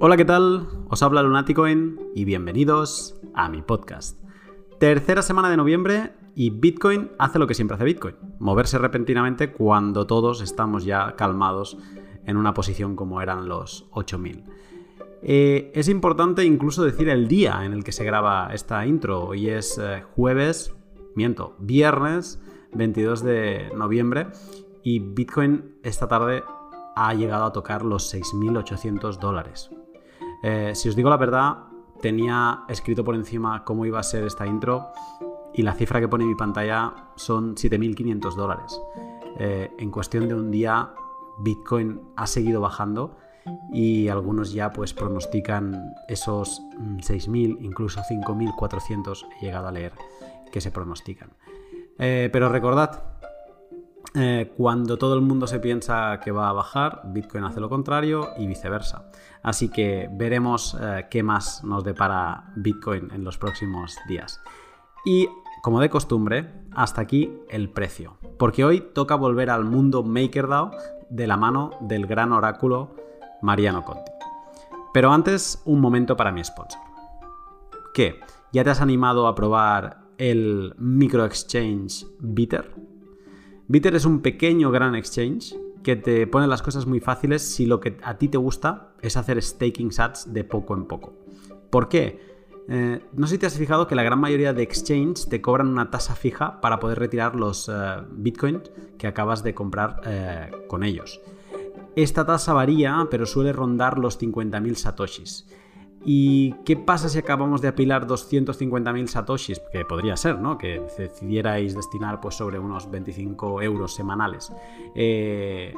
Hola, ¿qué tal? Os habla Lunaticoin y bienvenidos a mi podcast. Tercera semana de noviembre y Bitcoin hace lo que siempre hace Bitcoin, moverse repentinamente cuando todos estamos ya calmados en una posición como eran los 8000. Eh, es importante incluso decir el día en el que se graba esta intro. Hoy es eh, jueves, miento, viernes 22 de noviembre y Bitcoin esta tarde ha llegado a tocar los 6.800 dólares. Eh, si os digo la verdad, tenía escrito por encima cómo iba a ser esta intro y la cifra que pone mi pantalla son 7.500 dólares. en cuestión de un día, Bitcoin ha seguido bajando y algunos ya pues pronostican esos 6.000, mm, incluso 5.400 he llegado a leer que se pronostican. Eh, pero recordad, eh, cuando todo el mundo se piensa que va a bajar, Bitcoin hace lo contrario y viceversa. Así que veremos eh, qué más nos depara Bitcoin en los próximos días. Y como de costumbre, hasta aquí el precio. Porque hoy toca volver al mundo MakerDAO de la mano del gran oráculo Mariano Conti. Pero antes, un momento para mi sponsor. ¿Qué? ¿Ya te has animado a probar el micro exchange Bitter? Bitter es un pequeño gran exchange que te pone las cosas muy fáciles si lo que a ti te gusta es hacer staking sats de poco en poco. ¿Por qué? Eh, no sé si te has fijado que la gran mayoría de exchanges te cobran una tasa fija para poder retirar los eh, bitcoins que acabas de comprar eh, con ellos. Esta tasa varía, pero suele rondar los 50.000 satoshis. ¿Y qué pasa si acabamos de apilar 250.000 satoshis? Que podría ser, ¿no? Que decidierais destinar pues sobre unos 25 euros semanales. Eh,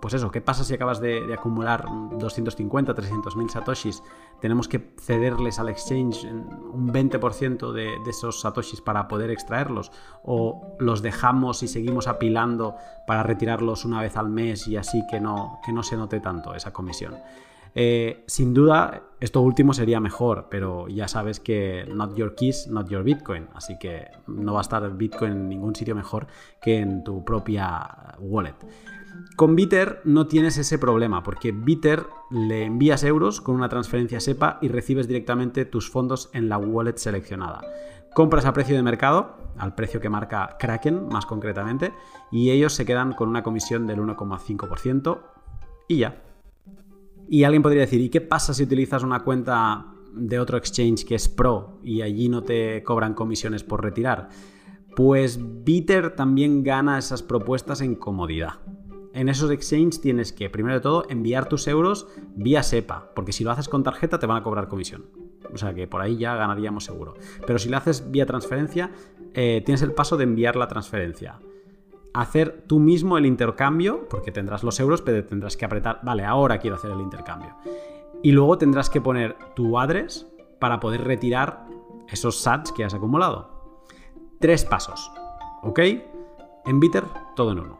pues eso, ¿qué pasa si acabas de, acumular 250, 300.000 satoshis? Tenemos que cederles al exchange un 20% de, de esos satoshis para poder extraerlos. O los dejamos y seguimos apilando para retirarlos una vez al mes y así que no, que no se note tanto esa comisión. Eh, sin duda, esto último sería mejor, pero ya sabes que not your keys, not your Bitcoin. Así que no va a estar Bitcoin en ningún sitio mejor que en tu propia wallet. Con Bitter no tienes ese problema, porque Bitter le envías euros con una transferencia SEPA y recibes directamente tus fondos en la wallet seleccionada. Compras a precio de mercado, al precio que marca Kraken más concretamente, y ellos se quedan con una comisión del 1,5% y ya, y alguien podría decir, ¿y qué pasa si utilizas una cuenta de otro exchange que es pro y allí no te cobran comisiones por retirar? Pues Bitter también gana esas propuestas en comodidad. En esos exchanges tienes que, primero de todo, enviar tus euros vía SEPA, porque si lo haces con tarjeta te van a cobrar comisión. O sea que por ahí ya ganaríamos seguro. Pero si lo haces vía transferencia, eh, tienes el paso de enviar la transferencia hacer tú mismo el intercambio, porque tendrás los euros, pero tendrás que apretar, vale, ahora quiero hacer el intercambio. Y luego tendrás que poner tu address para poder retirar esos sats que has acumulado. Tres pasos, ¿ok? En Bitter, todo en uno.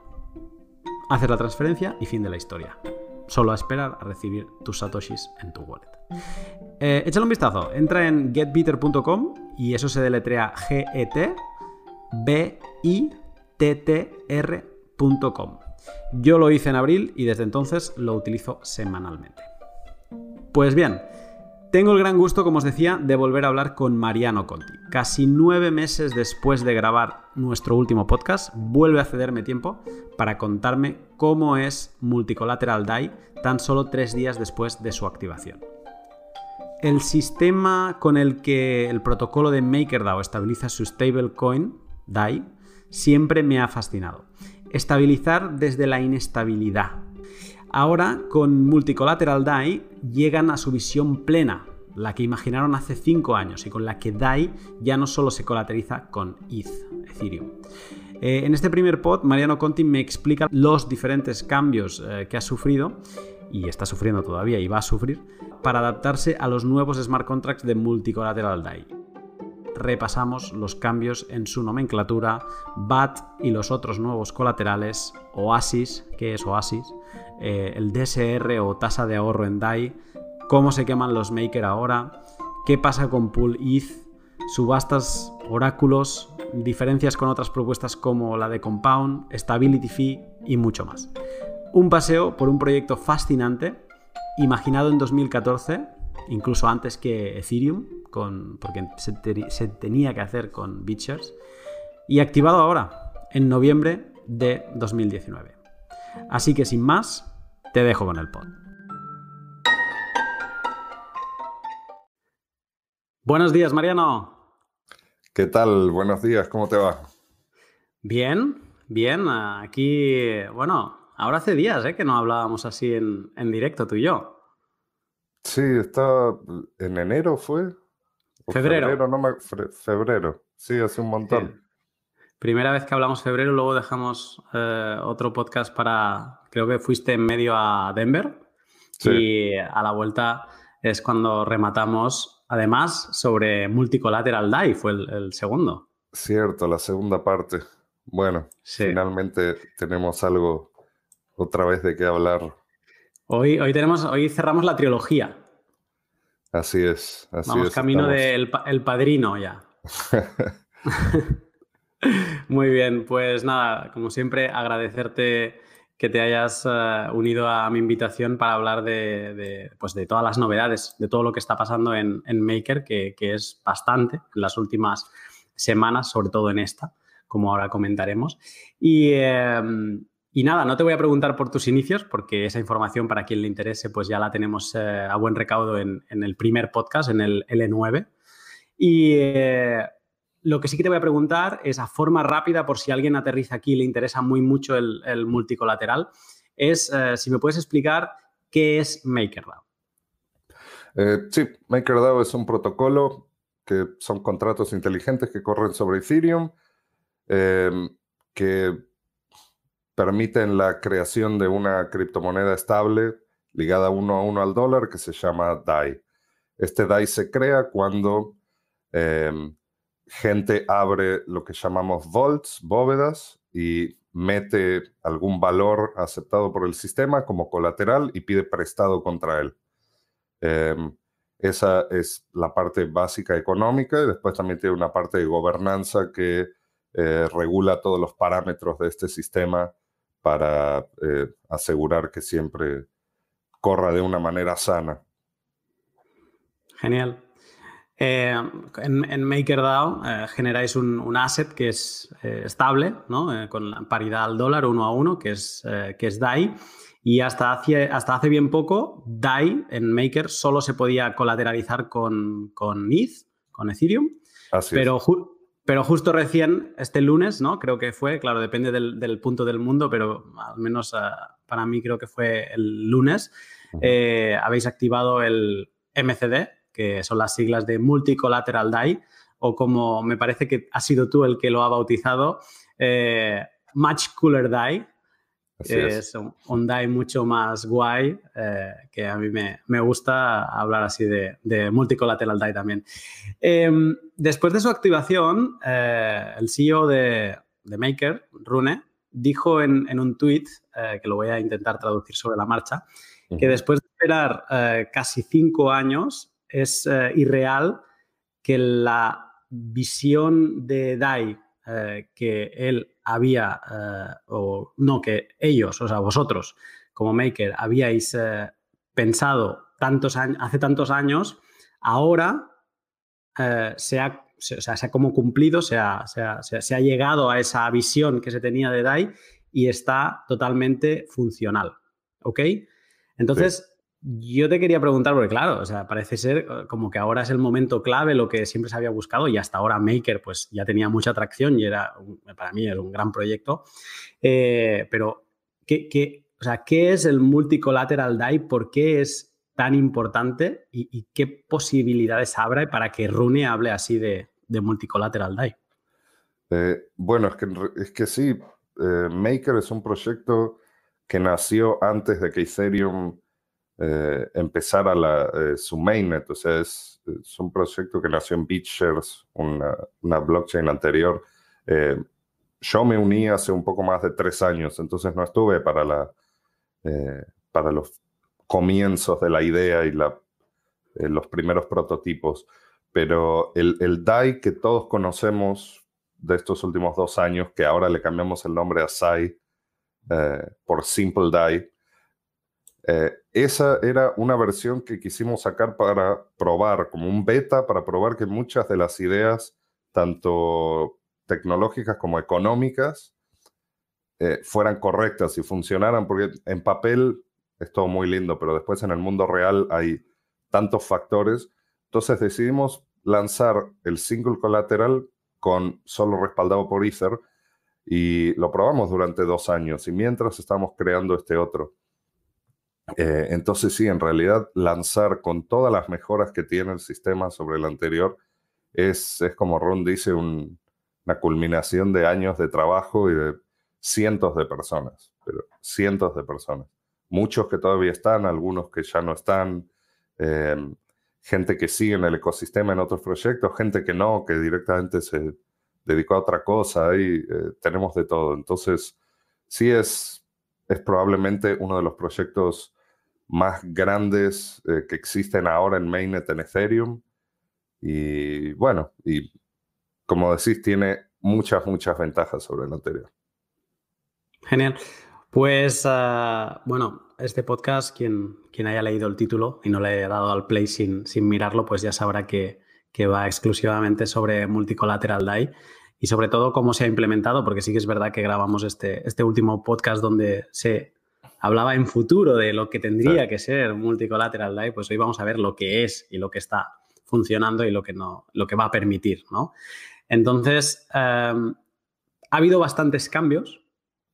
Hacer la transferencia y fin de la historia. Solo a esperar a recibir tus satoshis en tu wallet. Eh, échale un vistazo. Entra en getbitter.com y eso se deletrea G-E-T B-I ttr.com. Yo lo hice en abril y desde entonces lo utilizo semanalmente. Pues bien, tengo el gran gusto, como os decía, de volver a hablar con Mariano Conti. Casi nueve meses después de grabar nuestro último podcast, vuelve a cederme tiempo para contarme cómo es Multicollateral DAI tan solo tres días después de su activación. El sistema con el que el protocolo de MakerDAO estabiliza su stablecoin, DAI, siempre me ha fascinado. Estabilizar desde la inestabilidad. Ahora, con Multicollateral DAI, llegan a su visión plena, la que imaginaron hace 5 años y con la que DAI ya no solo se colateraliza con ETH, Ethereum. Eh, en este primer pod, Mariano Conti me explica los diferentes cambios eh, que ha sufrido y está sufriendo todavía y va a sufrir para adaptarse a los nuevos smart contracts de Multicollateral DAI repasamos los cambios en su nomenclatura, BAT y los otros nuevos colaterales, OASIS, ¿qué es OASIS? Eh, el DSR o tasa de ahorro en DAI, cómo se queman los maker ahora, qué pasa con Pool ETH, subastas, oráculos, diferencias con otras propuestas como la de Compound, Stability Fee y mucho más. Un paseo por un proyecto fascinante imaginado en 2014, incluso antes que Ethereum, con, porque se, se tenía que hacer con BitShares, y activado ahora, en noviembre de 2019. Así que sin más, te dejo con el pod. Buenos días, Mariano. ¿Qué tal? Buenos días, ¿cómo te va? Bien, bien. Aquí, bueno, ahora hace días ¿eh? que no hablábamos así en, directo tú y yo. Sí, está en enero fue. Febrero. Febrero, no me... febrero. Sí, hace un montón. Primera vez que hablamos febrero, luego dejamos eh, otro podcast para, creo que fuiste en medio a Denver. Sí. Y a la vuelta es cuando rematamos, además, sobre Multicolateral DAI, fue el segundo. Cierto, la segunda parte. Bueno, finalmente tenemos algo otra vez de qué hablar. Hoy, hoy, tenemos, hoy cerramos la trilogía. Así es. Así Vamos camino del el padrino ya. Muy bien, pues nada, como siempre, agradecerte que te hayas eh, unido a mi invitación para hablar de, pues de, todas las novedades, de todo lo que está pasando en, Maker, que, que, es bastante en las últimas semanas, sobre todo en esta como ahora comentaremos. Em, y, nada, no te voy a preguntar por tus inicios, porque esa información para quien le interese, pues ya la tenemos eh, a buen recaudo en, el primer podcast, en el L9. Y eh, lo que sí que te voy a preguntar es a forma rápida, por si alguien aterriza aquí y le interesa muy mucho el, multicolateral, es eh, si me puedes explicar qué es MakerDAO. sí, MakerDAO es un protocolo que son contratos inteligentes que corren sobre Ethereum que permiten la creación de una criptomoneda estable ligada uno a uno al dólar que se llama DAI. Este DAI se crea cuando em, gente abre lo que llamamos vaults, bóvedas, y mete algún valor aceptado por el sistema como colateral y pide prestado contra él. Em, esa es la parte básica económica y después también tiene una parte de gobernanza que eh, regula todos los parámetros de este sistema para eh, asegurar que siempre corra de una manera sana. Genial. Eh, en, MakerDAO generáis un, asset que es estable, ¿no? con la paridad al dólar uno a uno, que es, que es DAI. Y hasta hace, hasta hace bien poco, DAI en Maker solo se podía colateralizar con, con ETH, con Ethereum. Así pero, pero justo recién, este lunes, ¿no? Creo que fue, claro, depende del, punto del mundo, pero al menos ah, para mí creo que fue el lunes, eh, habéis activado el MCD, que son las siglas de Multicolateral DAI, o como me parece que has sido tú el que lo ha bautizado, eh, Much Cooler DAI, es, un, DAI mucho más guay, eh, que a mí me, gusta hablar así de, de multicolateral DAI también. Em, después de su activación, eh, el CEO de, Maker, Rune, dijo en, un tweet, eh, que lo voy a intentar traducir sobre la marcha, que después de esperar casi cinco años, es irreal que la visión de DAI que él había, eh, o no, que ellos, o sea, vosotros como maker habíais eh, pensado tantos hace tantos años, ahora eh, se, ha, se, ha como cumplido, se ha, se, ha, llegado a esa visión que se tenía de DAI y está totalmente funcional. ¿Ok? Entonces, yo te quería preguntar, porque claro, o sea, parece ser eh, como que ahora es el momento clave, lo que siempre se había buscado y hasta ahora Maker pues ya tenía mucha atracción y era, para mí, es un gran proyecto. Eh, pero, ¿qué, qué, o sea, ¿qué es el multicolateral DAI? ¿Por qué es tan importante? ¿Y, qué posibilidades abre para que Rune hable así de, de multicolateral DAI? Eh, bueno, es que, es que sí, Maker es un proyecto que nació antes de que Ethereum eh, empezar a eh, su mainnet. O sea, es, un proyecto que nació en BitShares, una, blockchain anterior. Eh, yo me uní hace un poco más de tres años, entonces no estuve para, la, para los comienzos de la idea y los primeros prototipos. Pero el, el DAI que todos conocemos de estos últimos dos años, que ahora le cambiamos el nombre a SAI por Simple DAI, Eh, esa era una versión que quisimos sacar para probar, como un beta, para probar que muchas de las ideas, tanto tecnológicas como económicas, eh, fueran correctas y funcionaran, porque en papel es todo muy lindo, pero después en el mundo real hay tantos factores. Entonces decidimos lanzar el single collateral con solo respaldado por Ether y lo probamos durante dos años y mientras estamos creando este otro. Eh, entonces sí, en realidad lanzar con todas las mejoras que tiene el sistema sobre el anterior es, es como Ron dice, una culminación de años de trabajo y de cientos de personas, pero cientos de personas. Muchos que todavía están, algunos que ya no están, eh, gente que sigue en el ecosistema en otros proyectos, gente que no, que directamente se dedicó a otra cosa, ahí eh, tenemos de todo. Entonces, sí es, es probablemente uno de los proyectos más grandes eh, que existen ahora en Mainnet en Ethereum. Y bueno, y como decís, tiene muchas, muchas ventajas sobre el anterior. Genial. Pues ah, bueno, este podcast, quien, quien haya leído el título y no le haya dado al play sin, sin mirarlo, pues ya sabrá que, que va exclusivamente sobre Multicollateral DAI y sobre todo cómo se ha implementado, porque sí que es verdad que grabamos este, este último podcast donde se hablaba en futuro de lo que tendría que ser Multicollateral DAI, pues hoy vamos a ver lo que es y lo que está funcionando y lo que, no, lo que va a permitir, ¿no? Entonces, em, ha habido bastantes cambios,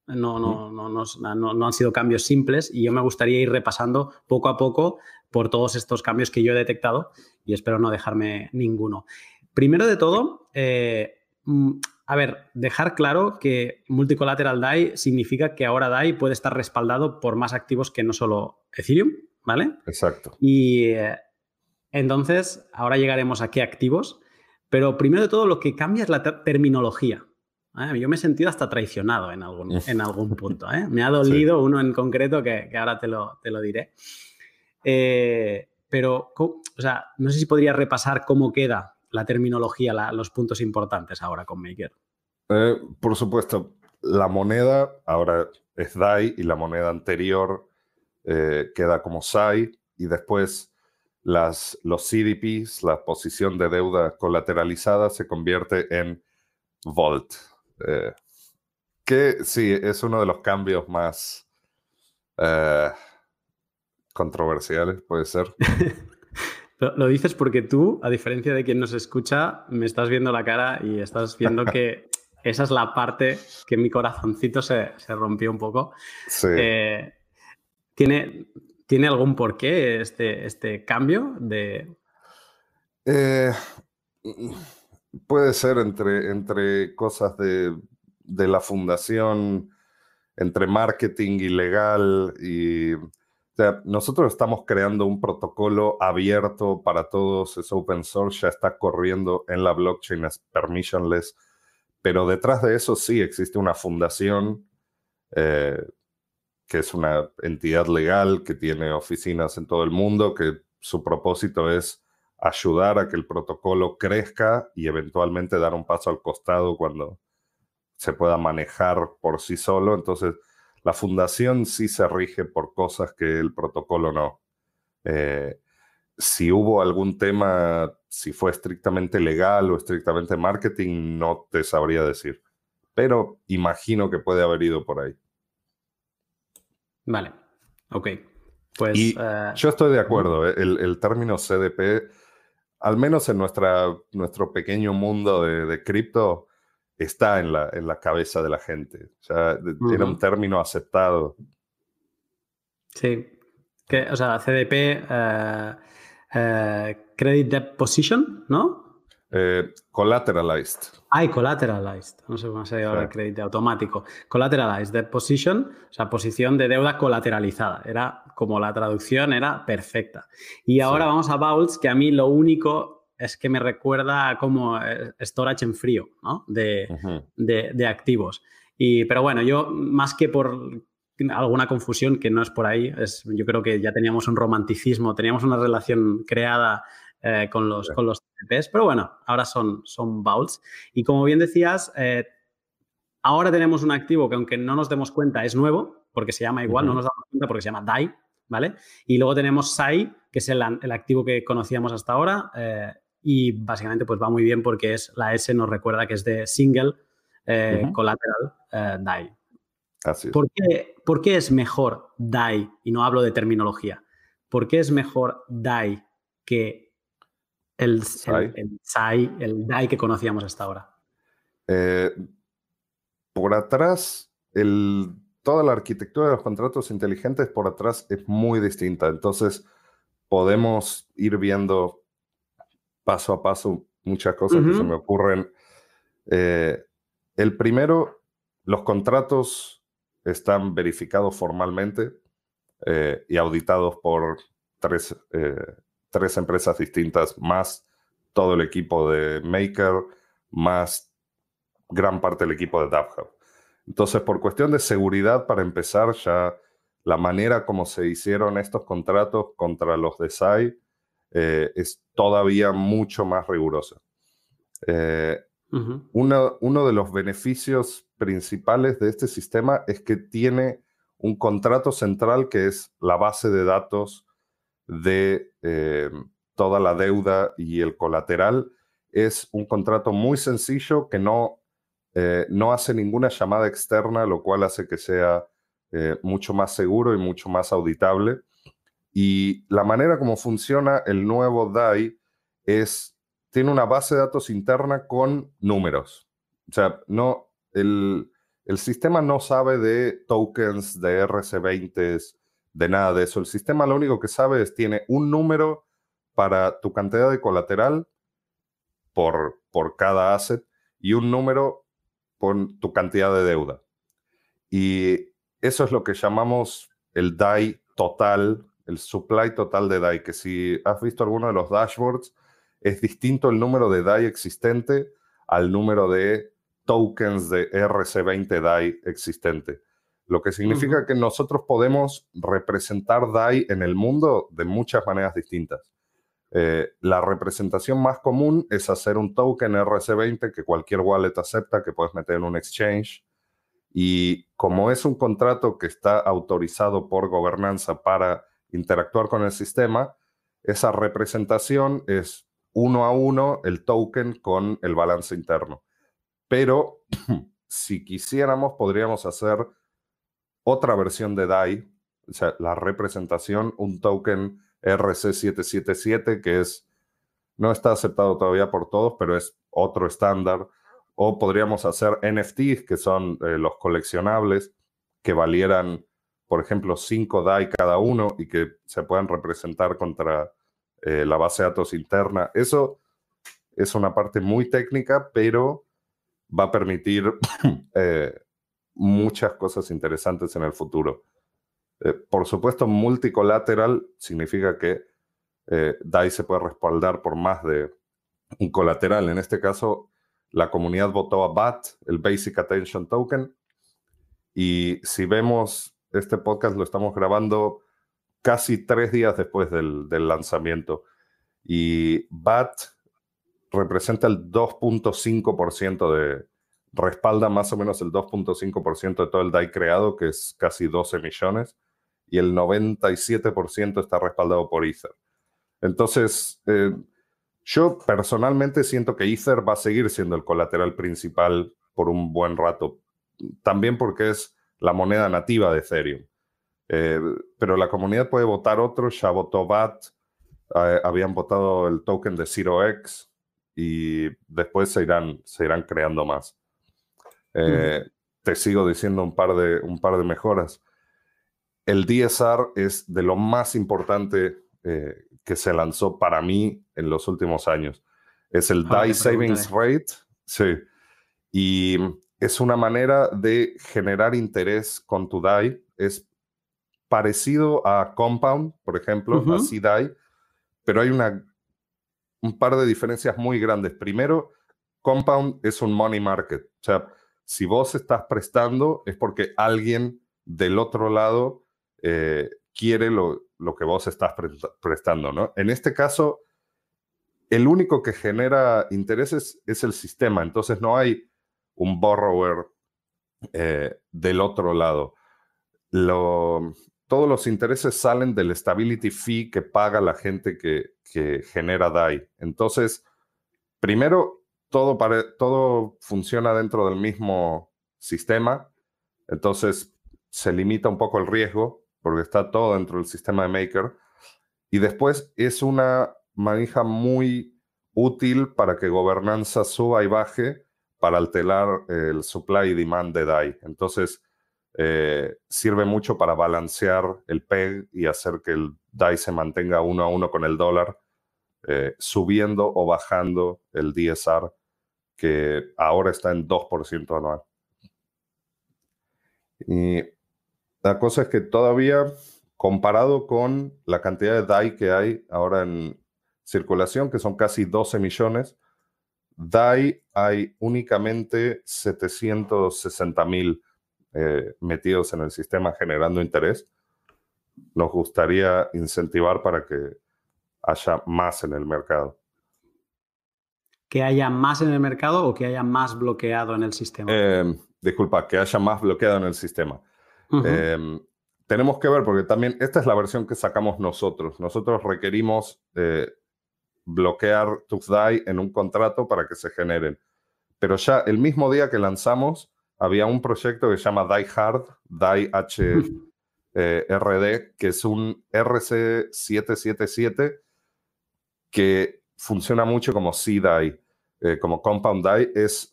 no, no, no, no, no han sido cambios simples y yo me gustaría ir repasando poco a poco por todos estos cambios que yo he detectado y espero no dejarme ninguno. Primero de todo, eh, mm, a ver, dejar claro que multicollateral DAI significa que ahora DAI puede estar respaldado por más activos que no solo Ethereum, ¿vale? Exacto. Y eh, entonces, ahora llegaremos a qué activos, pero primero de todo lo que cambia es la terminología. Yo me he sentido hasta traicionado en algún, en algún punto. ¿eh? Me ha dolido uno en concreto que, ahora te lo, te lo diré. Eh, pero, o sea, no sé si podría repasar cómo queda la terminología, los puntos importantes ahora con Maker. Eh, por supuesto, la moneda ahora es DAI y la moneda anterior eh, queda como SAI y después las, los CDPs, la posición de deuda colateralizada, se convierte en Volt. Eh, que sí, es uno de los cambios más controversiales, puede ser. Lo dices porque tú, a diferencia de quien nos escucha, me estás viendo la cara y estás viendo que esa es la parte que mi corazoncito se, rompió un poco. Sí. Eh, ¿tiene, ¿Tiene algún porqué este, este cambio de...? Eh, puede ser entre, entre cosas de, de la fundación, entre marketing y legal y sea, nosotros estamos creando un protocolo abierto para todos, es open source, ya está corriendo en la blockchain, es permissionless, pero detrás de eso sí existe una fundación eh, que es una entidad legal que tiene oficinas en todo el mundo, que su propósito es ayudar a que el protocolo crezca y eventualmente dar un paso al costado cuando se pueda manejar por sí solo. Entonces, la fundación sí se rige por cosas que el protocolo no. Eh, si hubo algún tema, si fue estrictamente legal o estrictamente marketing, no te sabría decir. Pero imagino que puede haber ido por ahí. Vale, ok. Pues, y eh, yo estoy de acuerdo, eh, el, término CDP, al menos en nuestra, nuestro pequeño mundo de cripto, está en la, en la cabeza de la gente. O sea, era un término aceptado. Sí. Que, o sea, CDP, eh, eh, Credit Deposition, ¿no? Eh, collateralized. Ay, collateralized. No sé cómo se llama el crédito automático. Collateralized Deposition, o sea, posición de deuda colateralizada. Era como la traducción era perfecta. Y ahora vamos a Vaults, que a mí lo único es que me recuerda como eh, storage en frío, ¿no? De, de, activos. Y, pero bueno, yo más que por alguna confusión, que no es por ahí, es, yo creo que ya teníamos un romanticismo, teníamos una relación creada eh, con los, con los TPs, pero bueno, ahora son, son vaults. Y como bien decías, eh, ahora tenemos un activo que aunque no nos demos cuenta es nuevo, porque se llama igual, no nos damos cuenta porque se llama DAI, ¿vale? Y luego tenemos SAI, que es el, activo que conocíamos hasta ahora, eh, y básicamente pues va muy bien porque es la S nos recuerda que es de Single eh, Collateral DAI. Así ¿Por, qué, ¿Por qué es mejor DAI? Y no hablo de terminología. ¿Por qué es mejor DAI que el SAI, el, DAI que conocíamos hasta ahora? por atrás, el, toda la arquitectura de los contratos inteligentes por atrás es muy distinta. Entonces, podemos ir viendo paso a paso muchas cosas que se me ocurren. Eh, el primero, los contratos están verificados formalmente eh, y auditados por tres, eh, tres empresas distintas, más todo el equipo de Maker, más gran parte del equipo de DAPHub. Entonces, por cuestión de seguridad, para empezar, ya la manera como se hicieron estos contratos contra los de SAI eh, es todavía mucho más rigurosa. Eh, uno, uno, de los beneficios principales de este sistema es que tiene un contrato central que es la base de datos de eh, toda la deuda y el colateral. Es un contrato muy sencillo que no eh, no hace ninguna llamada externa, lo cual hace que sea eh, mucho más seguro y mucho más auditable. Y la manera como funciona el nuevo DAI es, tiene una base de datos interna con números. O sea, no, el, el sistema no sabe de tokens, de RC20, de nada de eso. El sistema lo único que sabe es tiene un número para tu cantidad de colateral por, por cada asset y un número con tu cantidad de deuda. Y eso es lo que llamamos el DAI total, el supply total de DAI, que si has visto alguno de los dashboards, es distinto el número de DAI existente al número de tokens de RC20 DAI existente. Lo que significa que nosotros podemos representar DAI en el mundo de muchas maneras distintas. Eh, la representación más común es hacer un token RC20 que cualquier wallet acepta, que puedes meter en un exchange. Y como es un contrato que está autorizado por gobernanza para interactuar con el sistema, esa representación es uno a uno el token con el balance interno. Pero si quisiéramos, podríamos hacer otra versión de DAI, o sea, la representación, un token RC777, que es, no está aceptado todavía por todos, pero es otro estándar. O podríamos hacer NFTs, que son eh, los coleccionables, que valieran, por ejemplo, 5 DAI cada uno y que se puedan representar contra eh, la base de datos interna. Eso es una parte muy técnica, pero va a permitir eh, muchas cosas interesantes en el futuro. Eh, por supuesto, multicolateral significa que eh, DAI se puede respaldar por más de un colateral. En este caso, la comunidad votó a BAT, el Basic Attention Token. Y si vemos este podcast, lo estamos grabando casi tres días después del, lanzamiento. Y BAT representa el 2.5% de, respalda más o menos el 2.5% de todo el DAI creado, que es casi 12 millones y el 97% está respaldado por Ether. Entonces, eh, yo personalmente siento que Ether va a seguir siendo el colateral principal por un buen rato, también porque es la moneda nativa de Ethereum. Eh, pero la comunidad puede votar otro, ya votó BAT, eh, habían votado el token de 0x y después se irán, se irán creando más. Te sigo diciendo un par de, un par de mejoras el DSR es de lo más importante eh, que se lanzó para mí en los últimos años. Es el DAI Savings Rate, sí. Y es una manera de generar interés con tu DAI. Es parecido a Compound, por ejemplo, a CDAI, pero hay una, un par de diferencias muy grandes. Primero, Compound es un money market. O sea, si vos estás prestando es porque alguien del otro lado eh, quiere lo, que vos estás prestando, ¿no? En este caso, el único que genera intereses es el sistema, entonces no hay un borrower eh, del otro lado. Todos los intereses salen del stability fee que paga la gente que, que genera DAI. Entonces, primero, todo, todo funciona dentro del mismo sistema. Entonces, se limita un poco el riesgo porque está todo dentro del sistema de Maker. Y después es una manija muy útil para que gobernanza suba y baje para alterar el supply y demand de DAI. Entonces, eh, sirve mucho para balancear el PEG y hacer que el DAI se mantenga uno a uno con el dólar, eh, subiendo o bajando el DSR, que ahora está en 2% anual. Y la cosa es que todavía, comparado con la cantidad de DAI que hay ahora en circulación, que son casi 12 millones, DAI hay únicamente 760 mil eh, metidos en el sistema generando interés. Nos gustaría incentivar para que haya más en el mercado. ¿Que haya más en el mercado o que haya más bloqueado en el sistema? Em, disculpa, que haya más bloqueado en el sistema. Em, tenemos que ver, porque también esta es la versión que sacamos nosotros. Nosotros requerimos eh, bloquear DAI en un contrato para que se generen. Pero ya el mismo día que lanzamos, había un proyecto que se llama Die Hard, Die HRD, que es un RC777 que funciona mucho como C-DAI, eh, como Compound DAI. Es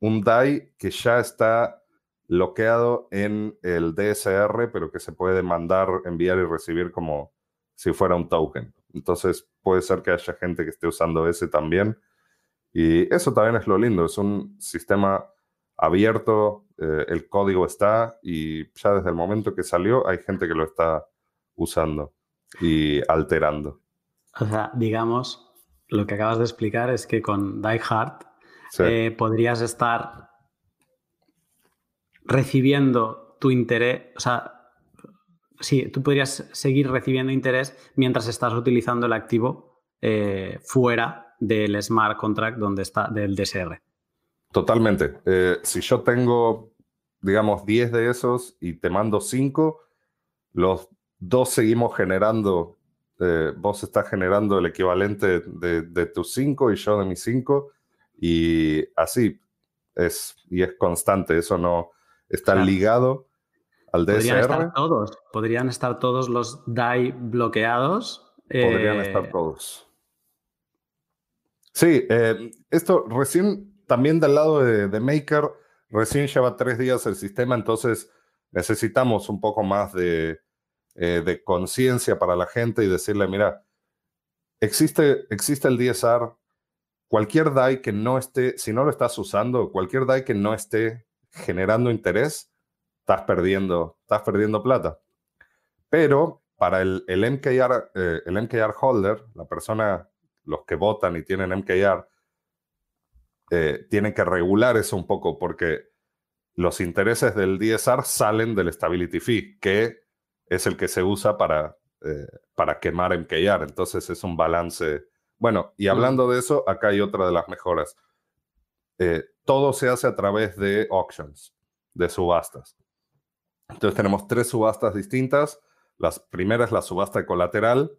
un DAI que ya está bloqueado en el DSR, pero que se puede mandar, enviar y recibir como si fuera un token. Entonces puede ser que haya gente que esté usando ese también. Y eso también es lo lindo, es un sistema abierto, eh, el código está y ya desde el momento que salió hay gente que lo está usando y alterando. O sea, digamos, lo que acabas de explicar es que con Die Hard eh, podrías estar recibiendo tu interés, o sea, sí, tú podrías seguir recibiendo interés mientras estás utilizando el activo eh, fuera del smart contract donde está, del DSR. Totalmente. Eh, si yo tengo, digamos, 10 de esos y te mando 5, los dos seguimos generando, eh, vos estás generando el equivalente de, tus 5 y yo de mis 5, y así es, y es constante, eso no está ligado Podrían estar todos, podrían estar todos los DAI bloqueados. Podrían eh, estar todos. Sí, eh, esto recién, también del lado de, Maker, recién lleva tres días el sistema, entonces necesitamos un poco más de, eh, conciencia para la gente y decirle, mira, existe, existe el DSR, cualquier DAI que no esté, si no lo estás usando, cualquier DAI que no esté generando interés, estás perdiendo, estás perdiendo plata. Pero para el, el MKR, eh, el MKR holder, la persona, los que votan y tienen MKR, eh, tienen que regular eso un poco porque los intereses del DSR salen del Stability Fee, que es el que se usa para, eh, para quemar MKR. Entonces es un balance. Bueno, y hablando de eso, acá hay otra de las mejoras. todo se hace a través de auctions, de subastas. Entonces tenemos tres subastas distintas. La primera es la subasta colateral,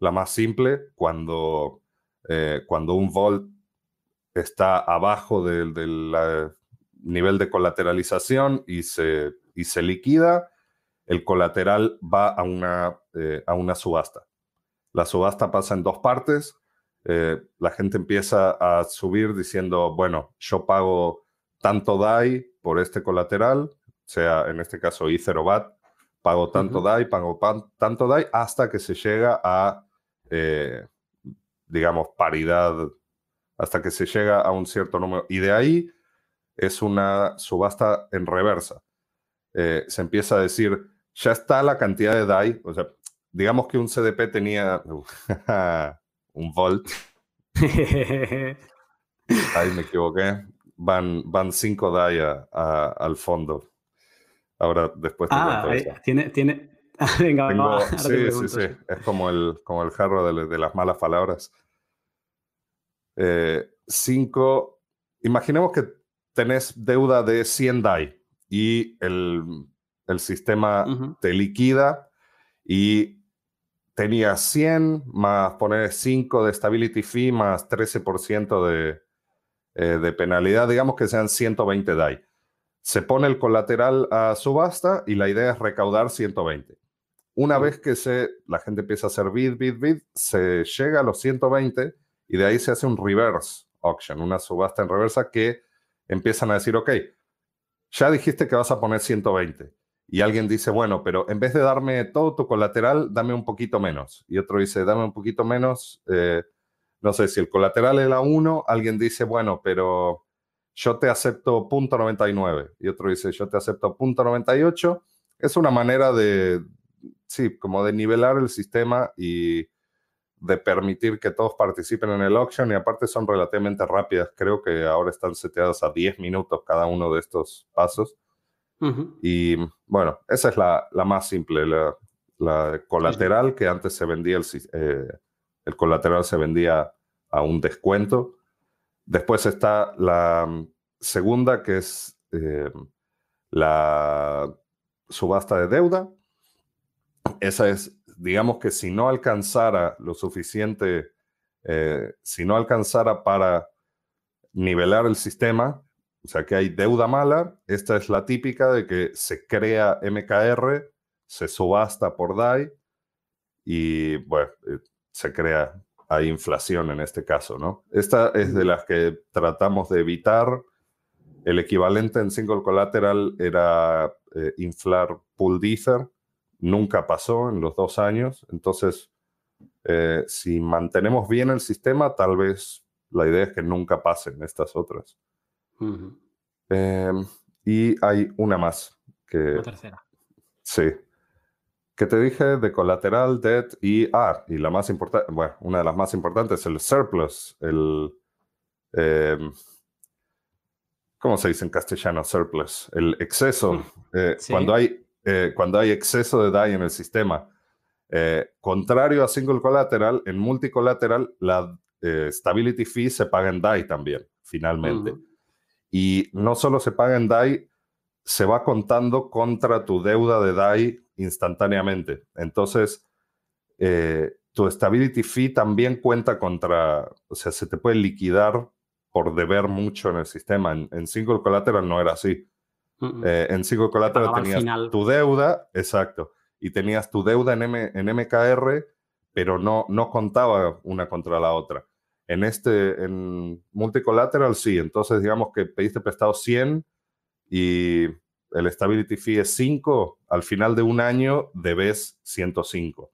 la más simple, cuando, eh, cuando un volt está abajo del, nivel de colateralización y se, y se liquida, el colateral va a una, eh, a una subasta. La subasta pasa en dos partes. Eh, la gente empieza a subir diciendo, bueno, yo pago tanto DAI por este colateral, sea en este caso I 0 BAT, pago tanto DAI, pago tanto DAI, hasta que se llega a, eh, digamos, paridad, hasta que se llega a un cierto número. Y de ahí es una subasta en reversa. Eh, se empieza a decir, ya está la cantidad de DAI, o sea, digamos que un CDP tenía un volt. Ahí me equivoqué. Van, van cinco DAI al fondo. Ahora, después te ah, tiene, tiene... Venga, sí, sí, sí. Es como el, como el jarro de, las malas palabras. Eh, cinco. Imaginemos que tenés deuda de 100 DAI y el, el sistema te liquida y tenía 100 más poner 5 de stability fee más 13% de, eh, de penalidad, digamos que sean 120 DAI. Se pone el colateral a subasta y la idea es recaudar 120. Una vez que se, la gente empieza a hacer bid, bid, bid, se llega a los 120 y de ahí se hace un reverse auction, una subasta en reversa que empiezan a decir, ok, ya dijiste que vas a poner 120. Y alguien dice, bueno, pero en vez de darme todo tu colateral, dame un poquito menos. Y otro dice, dame un poquito menos. Eh, no sé, si el colateral era 1, alguien dice, bueno, pero yo te acepto punto 99. Y otro dice, yo te acepto punto 98. Es una manera de, sí, como de nivelar el sistema y de permitir que todos participen en el auction y aparte son relativamente rápidas. Creo que ahora están seteadas a 10 minutos cada uno de estos pasos. Y bueno, esa es la, la más simple, la, la colateral que antes se vendía, el, eh, el colateral se vendía a un descuento. Después está la mm, segunda que es eh, la subasta de deuda. Esa es digamos que si no alcanzara lo suficiente, eh, si no alcanzara para nivelar el sistema, o sea que hay deuda mala, esta es la típica de que se crea MKR, se subasta por DAI y bueno, eh, se crea, hay inflación en este caso, ¿no? Esta es de las que tratamos de evitar. El equivalente en single collateral era eh, inflar pool ether, nunca pasó en los dos años. Entonces, eh, si mantenemos bien el sistema, tal vez la idea es que nunca pasen estas otras. Em, y hay una más. Que, la tercera. Sí. Que te dije de colateral, debt y, ah, y la más importante, bueno, una de las más importantes, el surplus, el, em, ¿cómo se dice en castellano? Surplus, el exceso. Mm. Eh, cuando hay eh, cuando hay exceso de DAI en el sistema. Eh, contrario a single collateral, en multicollateral la stability fee se paga en DAI también, finalmente. Y no solo se paga en DAI, se va contando contra tu deuda de DAI instantáneamente. Entonces, tu stability fee también cuenta contra, o sea, se te puede liquidar por deber mucho en el sistema. en single collateral no era así. Eh, en Single Collateral tenías tu deuda, exacto, y tenías tu deuda en, en MKR, pero no, no contaba una contra la otra. En este, en Multicolateral, sí. Entonces, digamos que pediste prestado 100 y el Stability Fee es 5, al final de un año debes 105.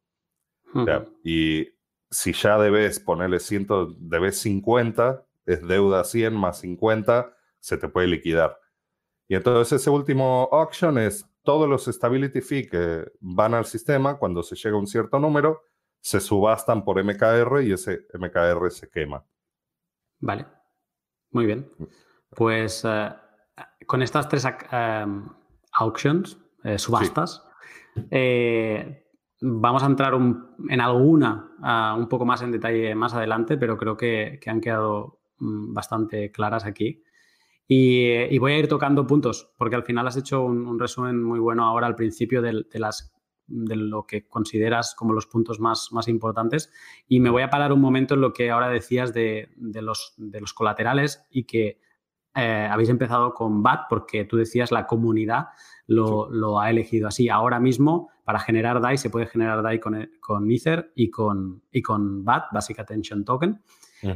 y si ya debes ponerle 100, debes 50, es deuda 100 más 50, se te puede liquidar. Y entonces ese último auction es todos los stability fee que van al sistema, cuando se llega a un cierto número, se subastan por MKR y ese MKR se quema. Vale, muy bien. Mm. Pues eh, con estas tres em, auctions, eh, subastas, eh, vamos a entrar en alguna un poco más en detalle más adelante, pero creo que, que han quedado mm, bastante claras aquí. Y, voy a ir tocando puntos, porque al final has hecho un, resumen muy bueno ahora al principio de, las, de lo que consideras como los puntos más, más importantes. Y me voy a parar un momento en lo que ahora decías de, los, de los colaterales y que eh, habéis empezado con BAT porque tú decías la comunidad lo, lo, ha elegido así. Ahora mismo, para generar DAI, se puede generar DAI con, con Ether y con, y con BAT, Basic Attention Token.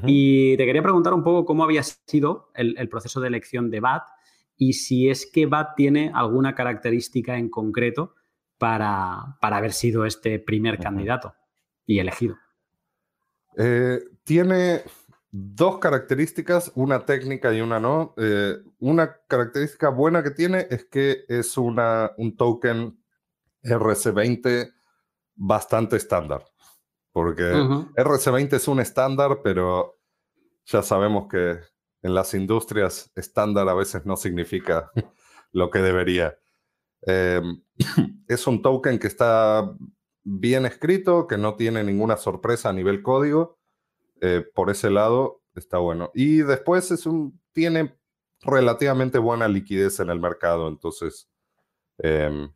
Y te quería preguntar un poco cómo había sido el, proceso de elección de BAT y si es que BAT tiene alguna característica en concreto para, para haber sido este primer candidato y elegido. Eh, tiene dos características, una técnica y una no. Eh, una característica buena que tiene es que es una, un token RC20 bastante estándar porque RC20 es un estándar, pero ya sabemos que en las industrias estándar a veces no significa lo que debería. Em, es un token que está bien escrito, que no tiene ninguna sorpresa a nivel código. Eh, por ese lado está bueno. Y después es un, tiene relativamente buena liquidez en el mercado. Entonces, em,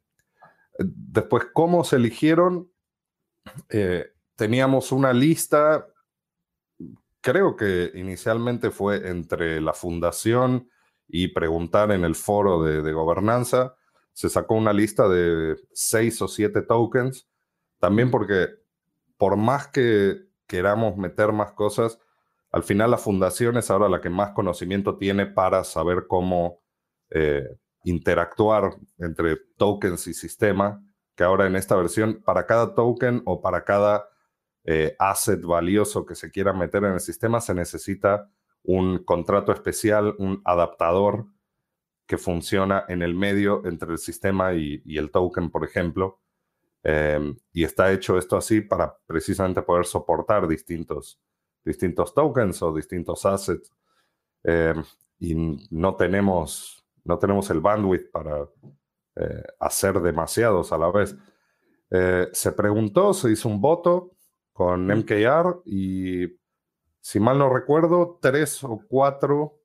después, ¿cómo se eligieron? teníamos una lista, creo que inicialmente fue entre la fundación y preguntar en el foro de, gobernanza, se sacó una lista de seis o siete tokens, también porque por más que queramos meter más cosas, al final la fundación es ahora la que más conocimiento tiene para saber cómo eh, interactuar entre tokens y sistema, que ahora en esta versión, para cada token o para cada eh, asset valioso que se quiera meter en el sistema, se necesita un contrato especial, un adaptador que funciona en el medio entre el sistema y, el token, por ejemplo. Em, y está hecho esto así para precisamente poder soportar distintos, distintos tokens o distintos assets. Em, y no tenemos, no tenemos el bandwidth para eh, hacer demasiados a la vez. Eh, se preguntó, se hizo un voto con MKR y si mal no recuerdo, tres o cuatro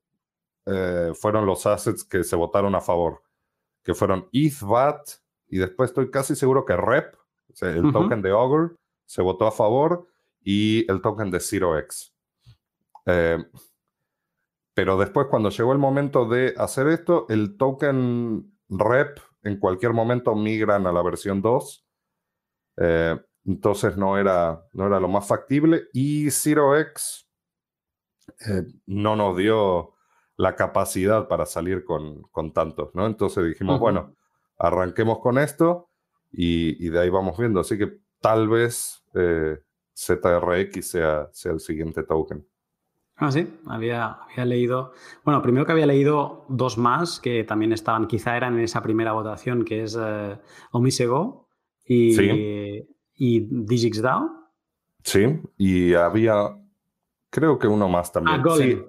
eh, fueron los assets que se votaron a favor, que fueron ETHVAT y después estoy casi seguro que REP, el token de Augur, se votó a favor y el token de 0x. Eh, pero después cuando llegó el momento de hacer esto, el token REP en cualquier momento migran a la versión 2. Eh, entonces no era, no era lo más factible. Y 0x eh, no nos dio la capacidad para salir con, con tantos, ¿no? Entonces dijimos, bueno, arranquemos con esto y, de ahí vamos viendo. Así que tal vez eh, ZRX sea, sea el siguiente token. Ah, sí, había, había, leído. Bueno, primero que había leído dos más que también estaban, quizá eran en esa primera votación, que es eh, Omisego y, y DigixDAO. Sí, y había Creo que uno más también. Ah, Sí.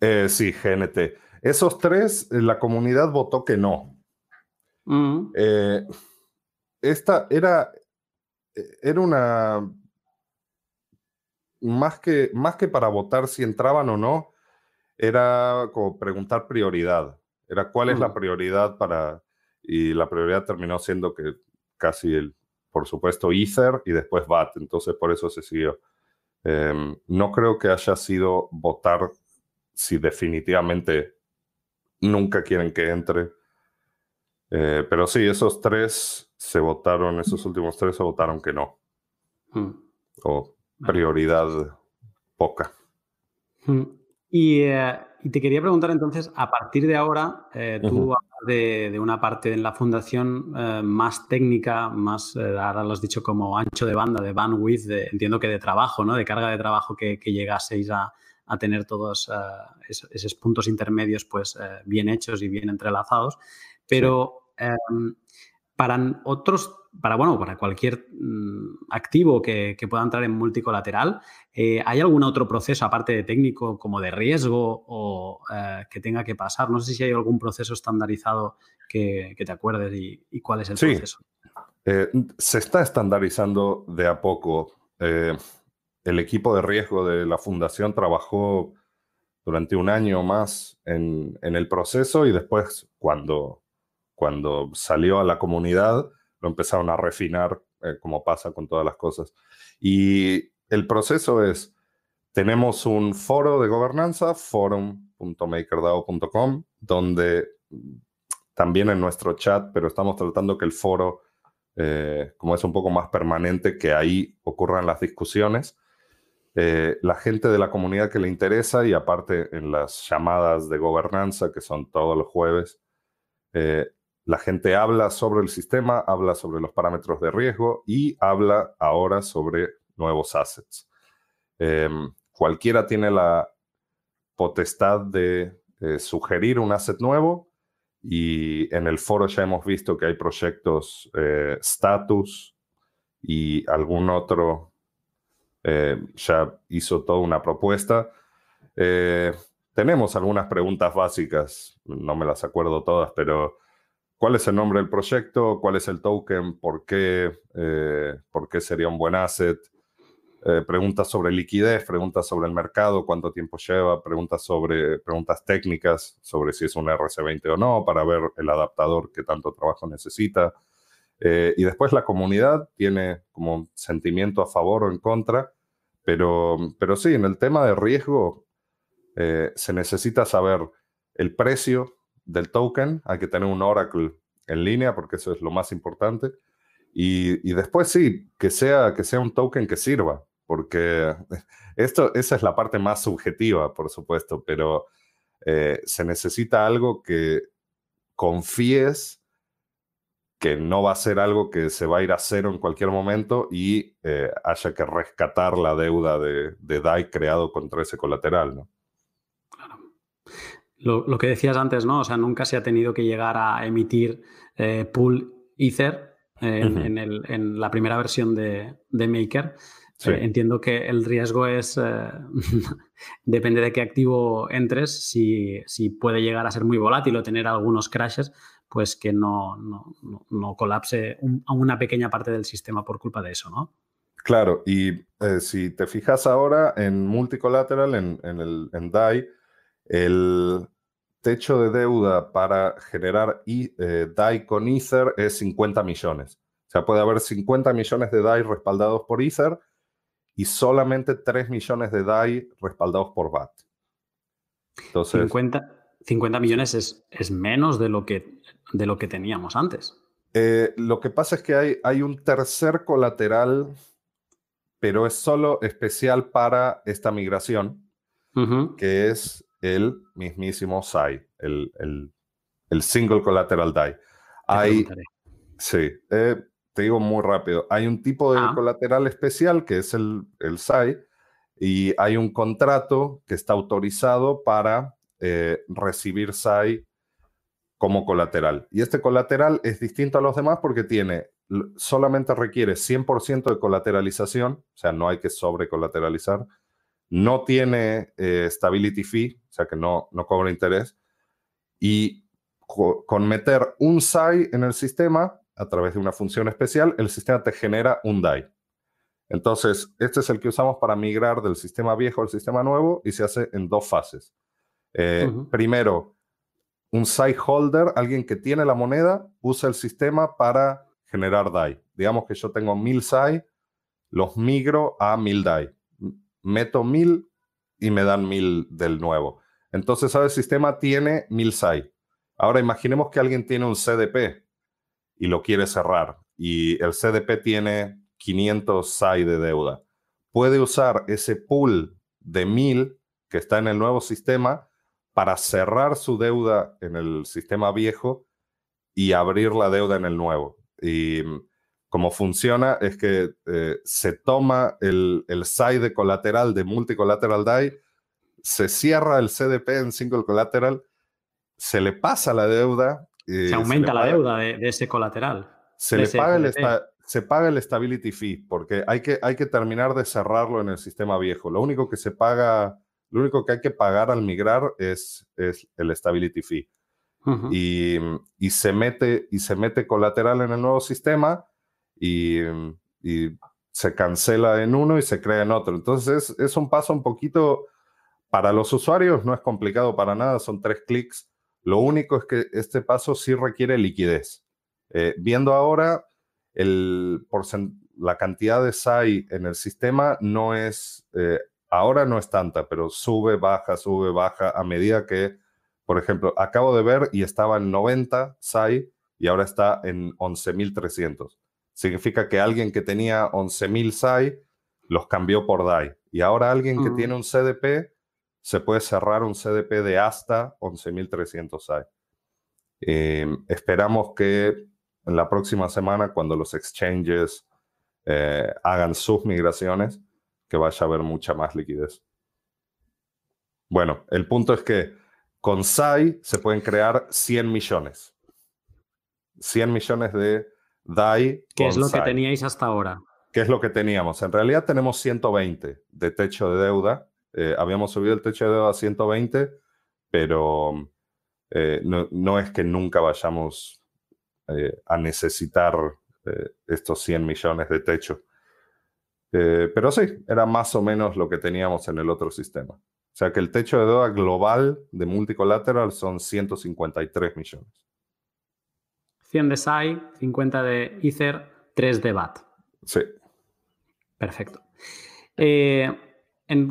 Eh, sí, GNT. Esos tres, eh, la comunidad votó que no. Eh, esta era, era una... Más que, más que para votar si entraban o no, era como preguntar prioridad. Era cuál es la prioridad para... Y la prioridad terminó siendo que casi el, por supuesto, Ether y después BAT. Entonces por eso se siguió. Em, no creo que haya sido votar si definitivamente nunca quieren que entre. Eh, pero sí, esos tres se votaron, esos últimos tres se votaron que no. Hmm. O prioridad poca. Hmm. Y eh, y te quería preguntar entonces, a partir de ahora, eh, tú hablas de, una parte en la fundación más técnica, más, ahora lo has dicho como ancho de banda, de bandwidth, entiendo que de trabajo, ¿no? De carga de trabajo que, llegaseis a, tener todos esos, puntos intermedios pues bien hechos y bien entrelazados. Pero em, para otros para, bueno, para cualquier mm, activo que, pueda entrar en multicolateral, eh, ¿hay algún otro proceso, aparte de técnico, como de riesgo o eh, que tenga que pasar? No sé si hay algún proceso estandarizado que, te acuerdes y, cuál es el sí. proceso. Eh, se está estandarizando de a poco. el equipo de riesgo de la fundación trabajó durante un año más en, en el proceso y después, cuando, cuando salió a la comunidad, lo empezaron a refinar, eh, como pasa con todas las cosas. Y el proceso es, tenemos un foro de gobernanza, forum.makerdao.com, donde también en nuestro chat, pero estamos tratando que el foro, eh, como es un poco más permanente, que ahí ocurran las discusiones. Eh, la gente de la comunidad que le interesa y aparte en las llamadas de gobernanza, que son todos los jueves, la gente habla sobre el sistema, habla sobre los parámetros de riesgo y habla ahora sobre nuevos assets. Em, cualquiera tiene la potestad de sugerir un asset nuevo y en el foro ya hemos visto que hay proyectos eh, status y algún otro eh, ya hizo toda una propuesta. Eh, tenemos algunas preguntas básicas, no me las acuerdo todas, pero cuál es el nombre del proyecto, cuál es el token, por qué, eh, por qué sería un buen asset, eh, preguntas sobre liquidez, preguntas sobre el mercado, cuánto tiempo lleva, preguntas sobre preguntas técnicas, sobre si es un RC20 o no, para ver el adaptador qué tanto trabajo necesita. Eh, y después la comunidad tiene como sentimiento a favor o en contra, pero, pero sí, en el tema de riesgo eh, se necesita saber el precio del token, hay que tener un Oracle en línea porque eso es lo más importante. Y, después sí, que sea, que sea un token que sirva, porque esto, esa es la parte más subjetiva, por supuesto, pero eh, se necesita algo que confíes que no va a ser algo que se va a ir a cero en cualquier momento y eh, haya que rescatar la deuda de, de DAI creado contra ese colateral, ¿no? Claro. Lo, que decías antes, ¿no? O sea, nunca se ha tenido que llegar a emitir eh, pool Ether en, la primera versión de, Maker. Eh, entiendo que el riesgo es, depende de qué activo entres, si, si, puede llegar a ser muy volátil o tener algunos crashes, pues que no, no, colapse una pequeña parte del sistema por culpa de eso, ¿no? Claro, y eh, si te fijas ahora en multicolateral, en, en, el, en DAI, el techo de deuda para generar eh, DAI con Ether es 50 millones. O sea, puede haber 50 millones de DAI respaldados por Ether y solamente 3 millones de DAI respaldados por BAT. Entonces, 50, 50 millones es, es menos de lo, que, de lo que teníamos antes. Eh, lo que pasa es que hay, hay un tercer colateral, pero es solo especial para esta migración, que es el mismísimo SAI, el, el, Single Collateral DAI. Hay, sí, eh, te digo muy rápido, hay un tipo de ah. colateral especial que es el, el SAI y hay un contrato que está autorizado para eh, recibir SAI como colateral. Y este colateral es distinto a los demás porque tiene, solamente requiere 100% de colateralización, o sea, no hay que sobrecolateralizar. No tiene eh, stability fee, sea que no, no cobra interés. Y con meter un SAI en el sistema, a través de una función especial, el sistema te genera un DAI. Entonces, este es el que usamos para migrar del sistema viejo al sistema nuevo y se hace en dos fases. Eh, primero, un site holder, alguien que tiene la moneda, usa el sistema para generar DAI. Digamos que yo tengo mil SAI, los migro a mil DAI. Meto mil y me dan mil del nuevo. Entonces ahora el sistema tiene mil SAI. Ahora imaginemos que alguien tiene un CDP y lo quiere cerrar y el CDP tiene 500 SAI de deuda. Puede usar ese pool de mil que está en el nuevo sistema para cerrar su deuda en el sistema viejo y abrir la deuda en el nuevo. Y mm, cómo funciona es que eh, se toma el, el SAI de colateral de multicolateral DAI, se cierra el CDP en single collateral, se le pasa la deuda. se aumenta la deuda de, ese colateral. Se le paga el, se paga el stability fee porque hay que, hay que terminar de cerrarlo en el sistema viejo. Lo único que se paga lo único que hay que pagar al migrar es, es el stability fee. y, y, se mete, y se mete colateral en el nuevo sistema y, y, se cancela en uno y se crea en otro. Entonces es, es, un paso un poquito, para los usuarios no es complicado para nada, son tres clics. Lo único es que este paso sí requiere liquidez. Eh, viendo ahora, el la cantidad de SAI en el sistema no es eh, Ahora no es tanta, pero sube, baja, sube, baja a medida que, por ejemplo, acabo de ver y estaba en 90 SAI y ahora está en 11.300. Significa que alguien que tenía 11.000 SAI los cambió por DAI. Y ahora alguien que mm. tiene un CDP se puede cerrar un CDP de hasta 11.300 SAI. Em, esperamos que en la próxima semana, cuando los exchanges eh, hagan sus migraciones, que vaya a haber mucha más liquidez. Bueno, el punto es que con SAI se pueden crear 100 millones. 100 millones de DAI. ¿Qué es lo que teníais hasta ahora? ¿Qué es lo que teníamos? En realidad tenemos 120 de techo de deuda. Eh, habíamos subido el techo de deuda a 120, pero eh, no, es que nunca vayamos eh, a necesitar estos 100 millones de techo. Pero sí, era más o menos lo que teníamos en el otro sistema. O sea que el techo de deuda global de multicolateral son 153 millones. 100 de SAI, 50 de Ether, 3 de BAT. Sí. Perfecto. Eh,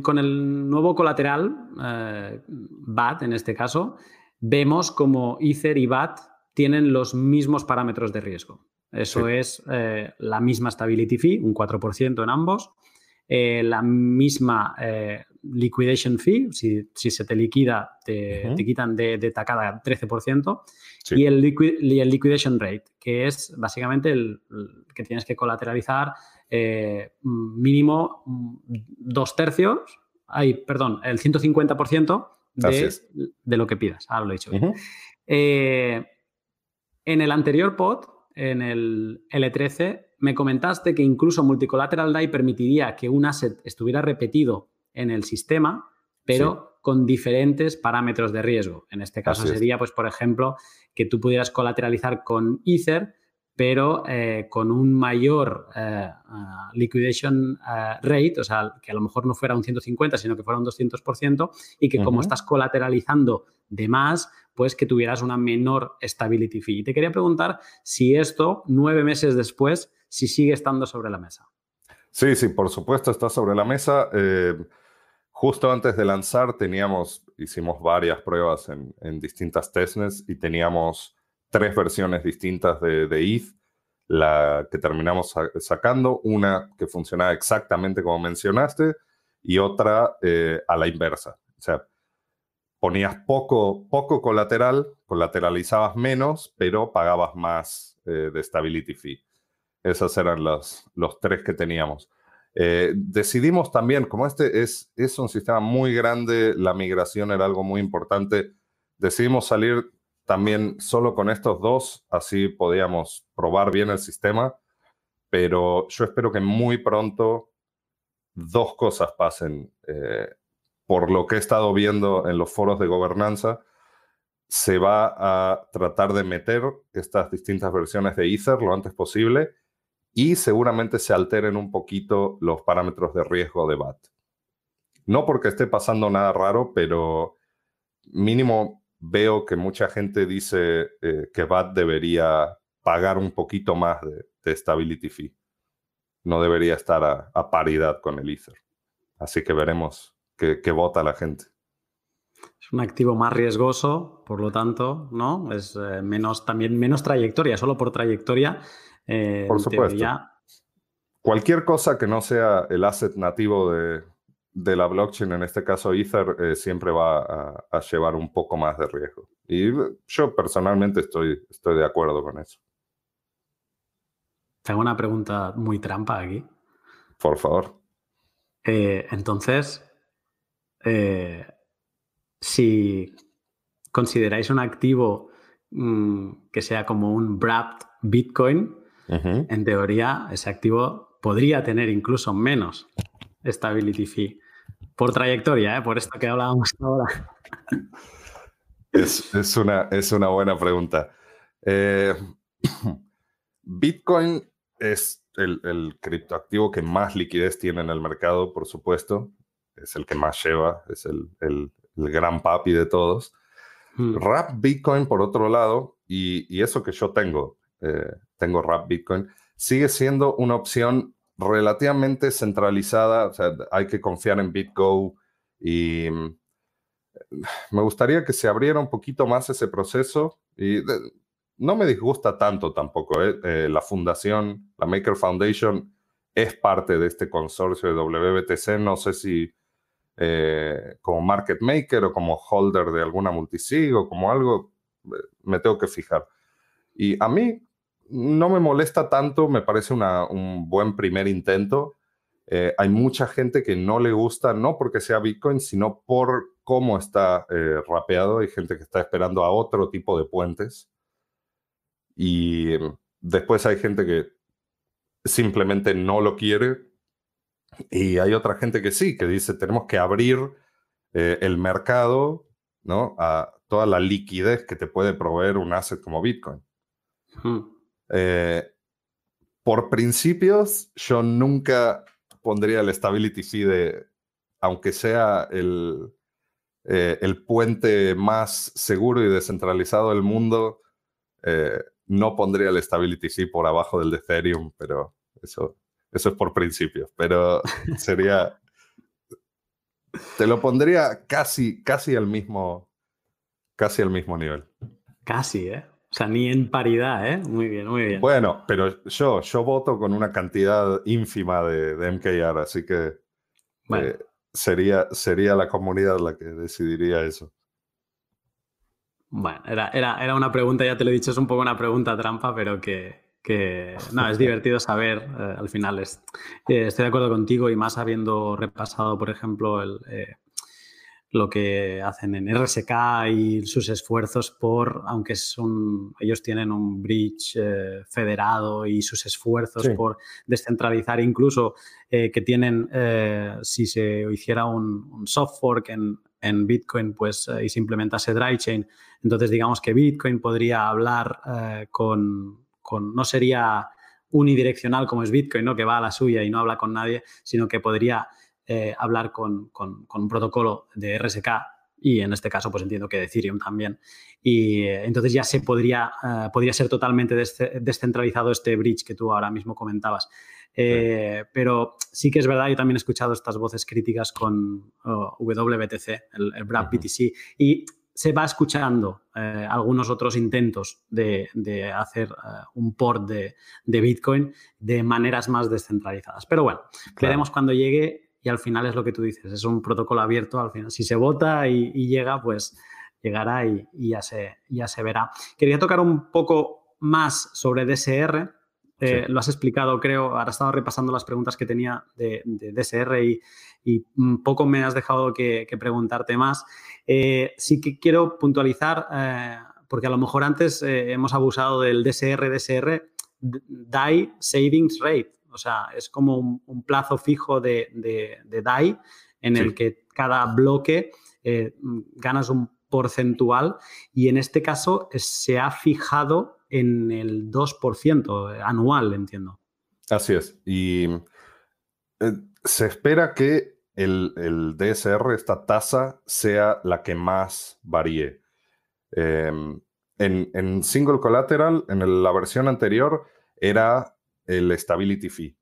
con el nuevo colateral, eh, BAT en este caso, vemos como Ether y BAT tienen los mismos parámetros de riesgo. Eso es eh, la misma stability fee, un 4% en ambos, la misma liquidation fee, si, se te liquida, te, quitan de, de, tacada 13%, y, el el liquidation rate, que es básicamente el, que tienes que colateralizar eh, mínimo dos tercios, ay, perdón, el 150% de, de, lo que pidas. Ahora lo he dicho. Eh, en el anterior pod, en el L13, me comentaste que incluso multicolateral DAI permitiría que un asset estuviera repetido en el sistema, pero con diferentes parámetros de riesgo. En este caso sería, pues, por ejemplo, que tú pudieras colateralizar con Ether, pero eh, con un mayor eh, ah, liquidation eh, rate, o sea, que a lo mejor no fuera un 150, sino que fuera un 200%, y que como estás colateralizando de más, pues que tuvieras una menor stability fee. Y te quería preguntar si esto, nueve meses después, si sigue estando sobre la mesa. Sí, sí, por supuesto está sobre la mesa. Justo antes de lanzar teníamos, hicimos varias pruebas en, distintas testnets y teníamos tres versiones distintas de, ETH, la que terminamos sacando, una que funcionaba exactamente como mencionaste y otra eh, a la inversa. O sea, ponías poco, poco colateral, colateralizabas menos, pero pagabas más eh, de stability fee. Esos eran los, los tres que teníamos. Eh, decidimos también, como este es, un sistema muy grande, la migración era algo muy importante, decidimos salir también solo con estos dos, así podíamos probar bien el sistema, pero yo espero que muy pronto dos cosas pasen. Eh, por lo que he estado viendo en los foros de gobernanza, se va a tratar de meter estas distintas versiones de Ether lo antes posible y seguramente se alteren un poquito los parámetros de riesgo de BAT. No porque esté pasando nada raro, pero mínimo veo que mucha gente dice eh, que BAT debería pagar un poquito más de, stability fee. No debería estar a, paridad con el Ether. Así que veremos qué, vota la gente. Es un activo más riesgoso, por lo tanto, ¿no? Es eh, menos, también menos trayectoria, solo por trayectoria eh, Por supuesto. Cualquier cosa que no sea el asset nativo de, la blockchain, en este caso Ether, eh, siempre va a, llevar un poco más de riesgo. Y yo personalmente estoy, estoy de acuerdo con eso. Tengo una pregunta muy trampa aquí. Por favor. Eh, entonces, si consideráis un activo mm, que sea como un wrapped Bitcoin, en teoría, ese activo podría tener incluso menos stability fee por trayectoria, ¿eh? por esto que hablábamos ahora. Es, una, es una buena pregunta. Eh, Bitcoin es el, criptoactivo que más liquidez tiene en el mercado, por supuesto. Es el que más lleva, es el, gran papi de todos. Hmm. Rap Bitcoin, por otro lado, y, eso que yo tengo, eh, tengo Rap Bitcoin, sigue siendo una opción relativamente centralizada. Hay que confiar en BitGo y mm, me gustaría que se abriera un poquito más ese proceso y no me disgusta tanto tampoco. ¿eh? Eh, la fundación, la Maker Foundation, es parte de este consorcio de WBTC. No sé si como market maker o como holder de alguna multisig o como algo, me tengo que fijar. Y a mí no me molesta tanto, me parece un buen primer intento. Eh, hay mucha gente que no le gusta, no porque sea Bitcoin, sino por cómo está eh, rapeado. Hay gente que está esperando a otro tipo de puentes. Y después hay gente que simplemente no lo quiere. Y hay otra gente que sí, que dice, tenemos que abrir eh, el mercado ¿no? a toda la liquidez que te puede proveer un asset como Bitcoin. Hmm. Eh, por principios, yo nunca pondría el stability fee de, aunque sea el, eh, el puente más seguro y descentralizado del mundo, eh, no pondría el Stability Fee por abajo del de Ethereum, pero eso, eso es por principio. Pero sería. Te lo pondría casi, casi al mismo. Casi al mismo nivel. Casi, ¿eh? Sea, ni en paridad, ¿eh? Muy bien, muy bien. Bueno, pero yo, yo voto con una cantidad ínfima de, de MKR, así que eh, sería, sería la comunidad la que decidiría eso. Bueno, era, era, era, una pregunta, ya te lo he dicho, es un poco una pregunta trampa, pero que, que no, es divertido saber, eh, al final es, eh, estoy de acuerdo contigo y más habiendo repasado, por ejemplo, el, lo que hacen en RSK y sus esfuerzos por, aunque son, ellos tienen un bridge eh, federado y sus esfuerzos por descentralizar, incluso eh, que tienen, eh, si se hiciera un, soft fork en, en, Bitcoin pues, y se implementase dry chain, entonces digamos que Bitcoin podría hablar con, con, no sería unidireccional como es Bitcoin, ¿no? que va a la suya y no habla con nadie, sino que podría eh, hablar con, un protocolo de RSK y en este caso pues entiendo que de Ethereum también. Y eh, entonces ya se podría, eh, podría ser totalmente descentralizado este bridge que tú ahora mismo comentabas. Pero sí que es verdad, yo también he escuchado estas voces críticas con WBTC, el, el BRAP BTC, y se va escuchando algunos otros intentos de, hacer un port de, Bitcoin de maneras más descentralizadas. Pero bueno, veremos cuando llegue y al final es lo que tú dices, es un protocolo abierto, al final si se vota y, llega, pues llegará y, ya, se, ya se verá. Quería tocar un poco más sobre DSR, eh, lo has explicado, creo, ahora he estado repasando las preguntas que tenía de, DSR y, y, poco me has dejado que, preguntarte más. Eh, sí que quiero puntualizar, eh, porque a lo mejor antes hemos abusado del DSR, DSR, DAI Savings Rate. O sea, es como un, plazo fijo de, DAI en el que cada bloque eh, ganas un porcentual y en este caso se ha fijado en el 2% anual, entiendo. Así es. Y eh, se espera que el, DSR, esta tasa, sea la que más varíe. Em, en, en, single collateral, en la versión anterior, era el stability fee.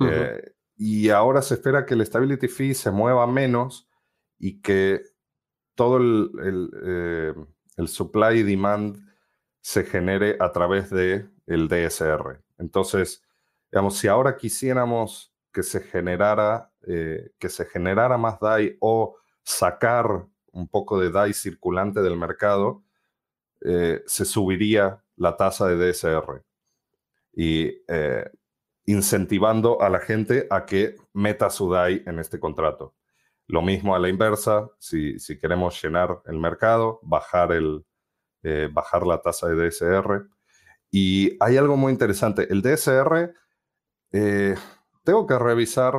Eh, y ahora se espera que el stability fee se mueva menos y que todo el, eh, supply y demand se genere a través del el DSR. Entonces, digamos, si ahora quisiéramos que se generara, eh, que se generara más DAI o sacar un poco de DAI circulante del mercado, se subiría la tasa de DSR y eh, incentivando a la gente a que meta su DAI en este contrato. Lo mismo a la inversa, si, si queremos llenar el mercado, bajar, el, eh, bajar la tasa de DSR. Y hay algo muy interesante. El DSR, eh, tengo que revisar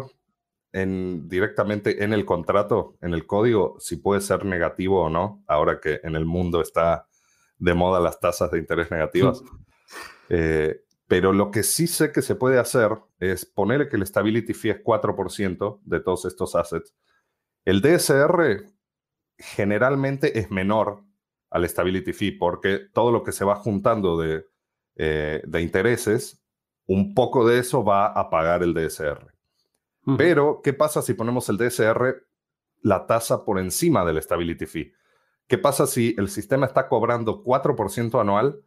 en, directamente en el contrato, en el código, si puede ser negativo o no, ahora que en el mundo está de moda las tasas de interés negativas. Eh, pero lo que sí sé que se puede hacer es ponerle que el stability fee es 4% de todos estos assets. El DSR generalmente es menor al stability fee porque todo lo que se va juntando de, eh, de intereses, un poco de eso va a pagar el DSR. Pero, ¿qué pasa si ponemos el DSR, la tasa por encima del stability fee? ¿Qué pasa si el sistema está cobrando 4% anual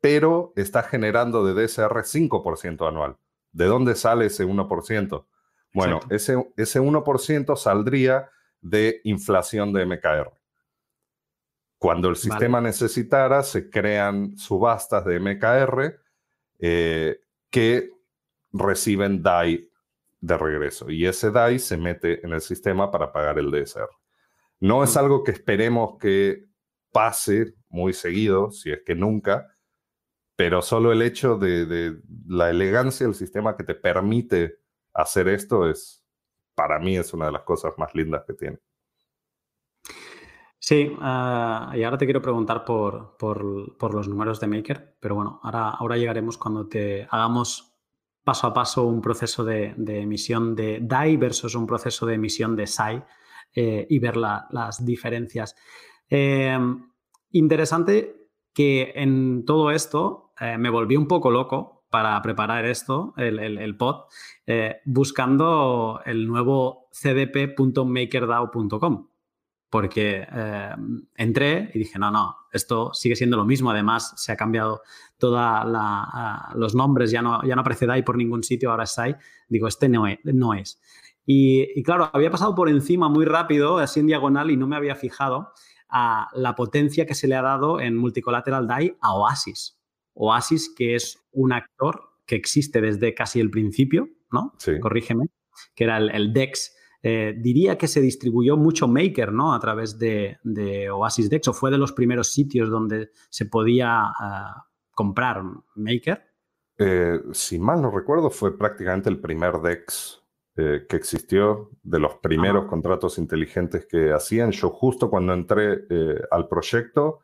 pero está generando de DSR 5% anual. ¿De dónde sale ese 1%? Bueno, ese, ese 1% saldría de inflación de MKR. Cuando el sistema necesitara, se crean subastas de MKR eh, que reciben DAI de regreso y ese DAI se mete en el sistema para pagar el DSR. No es mm. algo que esperemos que pase muy seguido, si es que nunca, pero solo el hecho de, la elegancia del sistema que te permite hacer esto es, para mí, es una de las cosas más lindas que tiene. Sí, ah, y ahora te quiero preguntar por, los números de Maker, pero bueno, ahora, ahora llegaremos cuando te hagamos paso a paso un proceso de, emisión de DAI versus un proceso de emisión de SAI eh, y ver las diferencias. Eh, interesante que en todo esto eh, me volví un poco loco para preparar esto, el, pod, eh, buscando el nuevo cdp.makerdao.com. Porque eh, entré y dije, no, no, esto sigue siendo lo mismo. Además, se ha cambiado todos los nombres, ya no, ya no aparece DAI por ningún sitio, ahora es DAI. Digo, este no es. No es. Y, claro, había pasado por encima muy rápido, así en diagonal, y no me había fijado a la potencia que se le ha dado en Multicollateral DAI a Oasis. Oasis, que es un actor que existe desde casi el principio, ¿no? Sí. Corrígeme, que era el, DEX. Eh, diría que se distribuyó mucho Maker, ¿no? A través de, Oasis DEX, o fue de los primeros sitios donde se podía ah, comprar Maker. Eh, si mal no recuerdo, fue prácticamente el primer DEX eh, que existió, de los primeros contratos inteligentes que hacían. Yo justo cuando entré eh, al proyecto,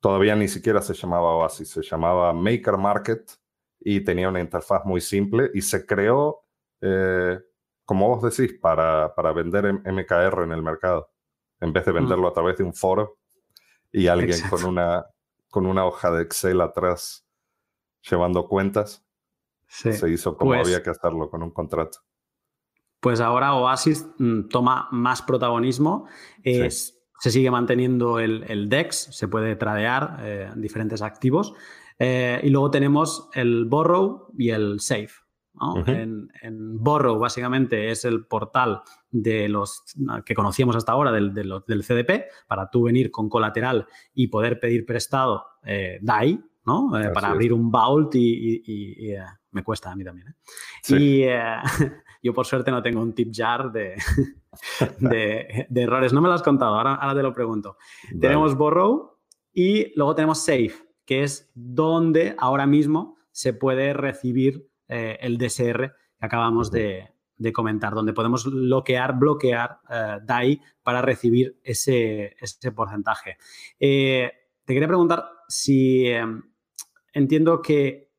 todavía ni siquiera se llamaba Oasis, se llamaba Maker Market y tenía una interfaz muy simple y se creó, eh, como vos decís, para, para vender MKR en el mercado, en vez de venderlo a través de un foro y alguien con una, con una hoja de Excel atrás llevando cuentas. Se hizo como pues había que hacerlo con un contrato. Pues ahora Oasis mm, toma más protagonismo. Se sigue manteniendo el, DEX, se puede tradear eh, diferentes activos. Eh, y luego tenemos el Borrow y el Safe. en, Borrow básicamente es el portal de los que conocíamos hasta ahora del, del, CDP para tú venir con colateral y poder pedir prestado eh, DAI, ¿no? para abrir un vault y, me cuesta a mí también. Y Yo por suerte no tengo un tip jar de, de, errores. No me lo has contado, ahora, ahora te lo pregunto. Tenemos Borrow y luego tenemos Safe, que es donde ahora mismo se puede recibir eh, el DSR que acabamos de, comentar, donde podemos bloquear, bloquear eh, DAI para recibir ese, ese porcentaje. Eh, te quería preguntar si entiendo que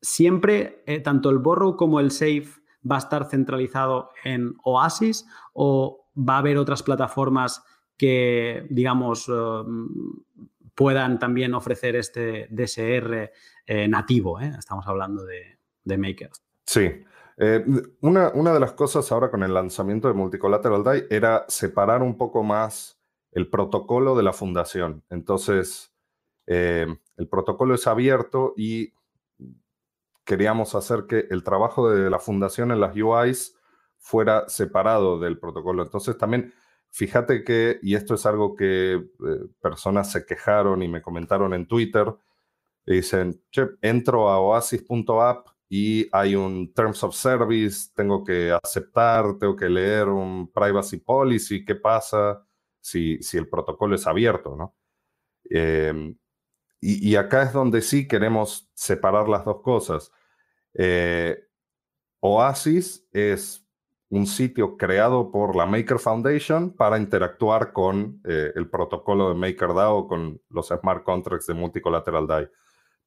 siempre, tanto el borrow como el safe va a estar centralizado en Oasis o va a haber otras plataformas que, digamos, eh, puedan también ofrecer este DSR eh, nativo? Eh? Estamos hablando de, de Maker. Sí. una, una, de las cosas ahora con el lanzamiento de Multicollateral DAI era separar un poco más el protocolo de la fundación. Entonces, el protocolo es abierto y queríamos hacer que el trabajo de la fundación en las UIs fuera separado del protocolo. Entonces también, fíjate que, y esto es algo que eh, personas se quejaron y me comentaron en Twitter, dicen, che, entro a oasis.app y hay un Terms of Service, tengo que aceptar, tengo que leer un Privacy Policy, ¿qué pasa si, si el protocolo es abierto? ¿no? Em, y, acá es donde sí queremos separar las dos cosas. Eh, Oasis es un sitio creado por la Maker Foundation para interactuar con eh, el protocolo de MakerDAO, con los smart contracts de Multicollateral DAI.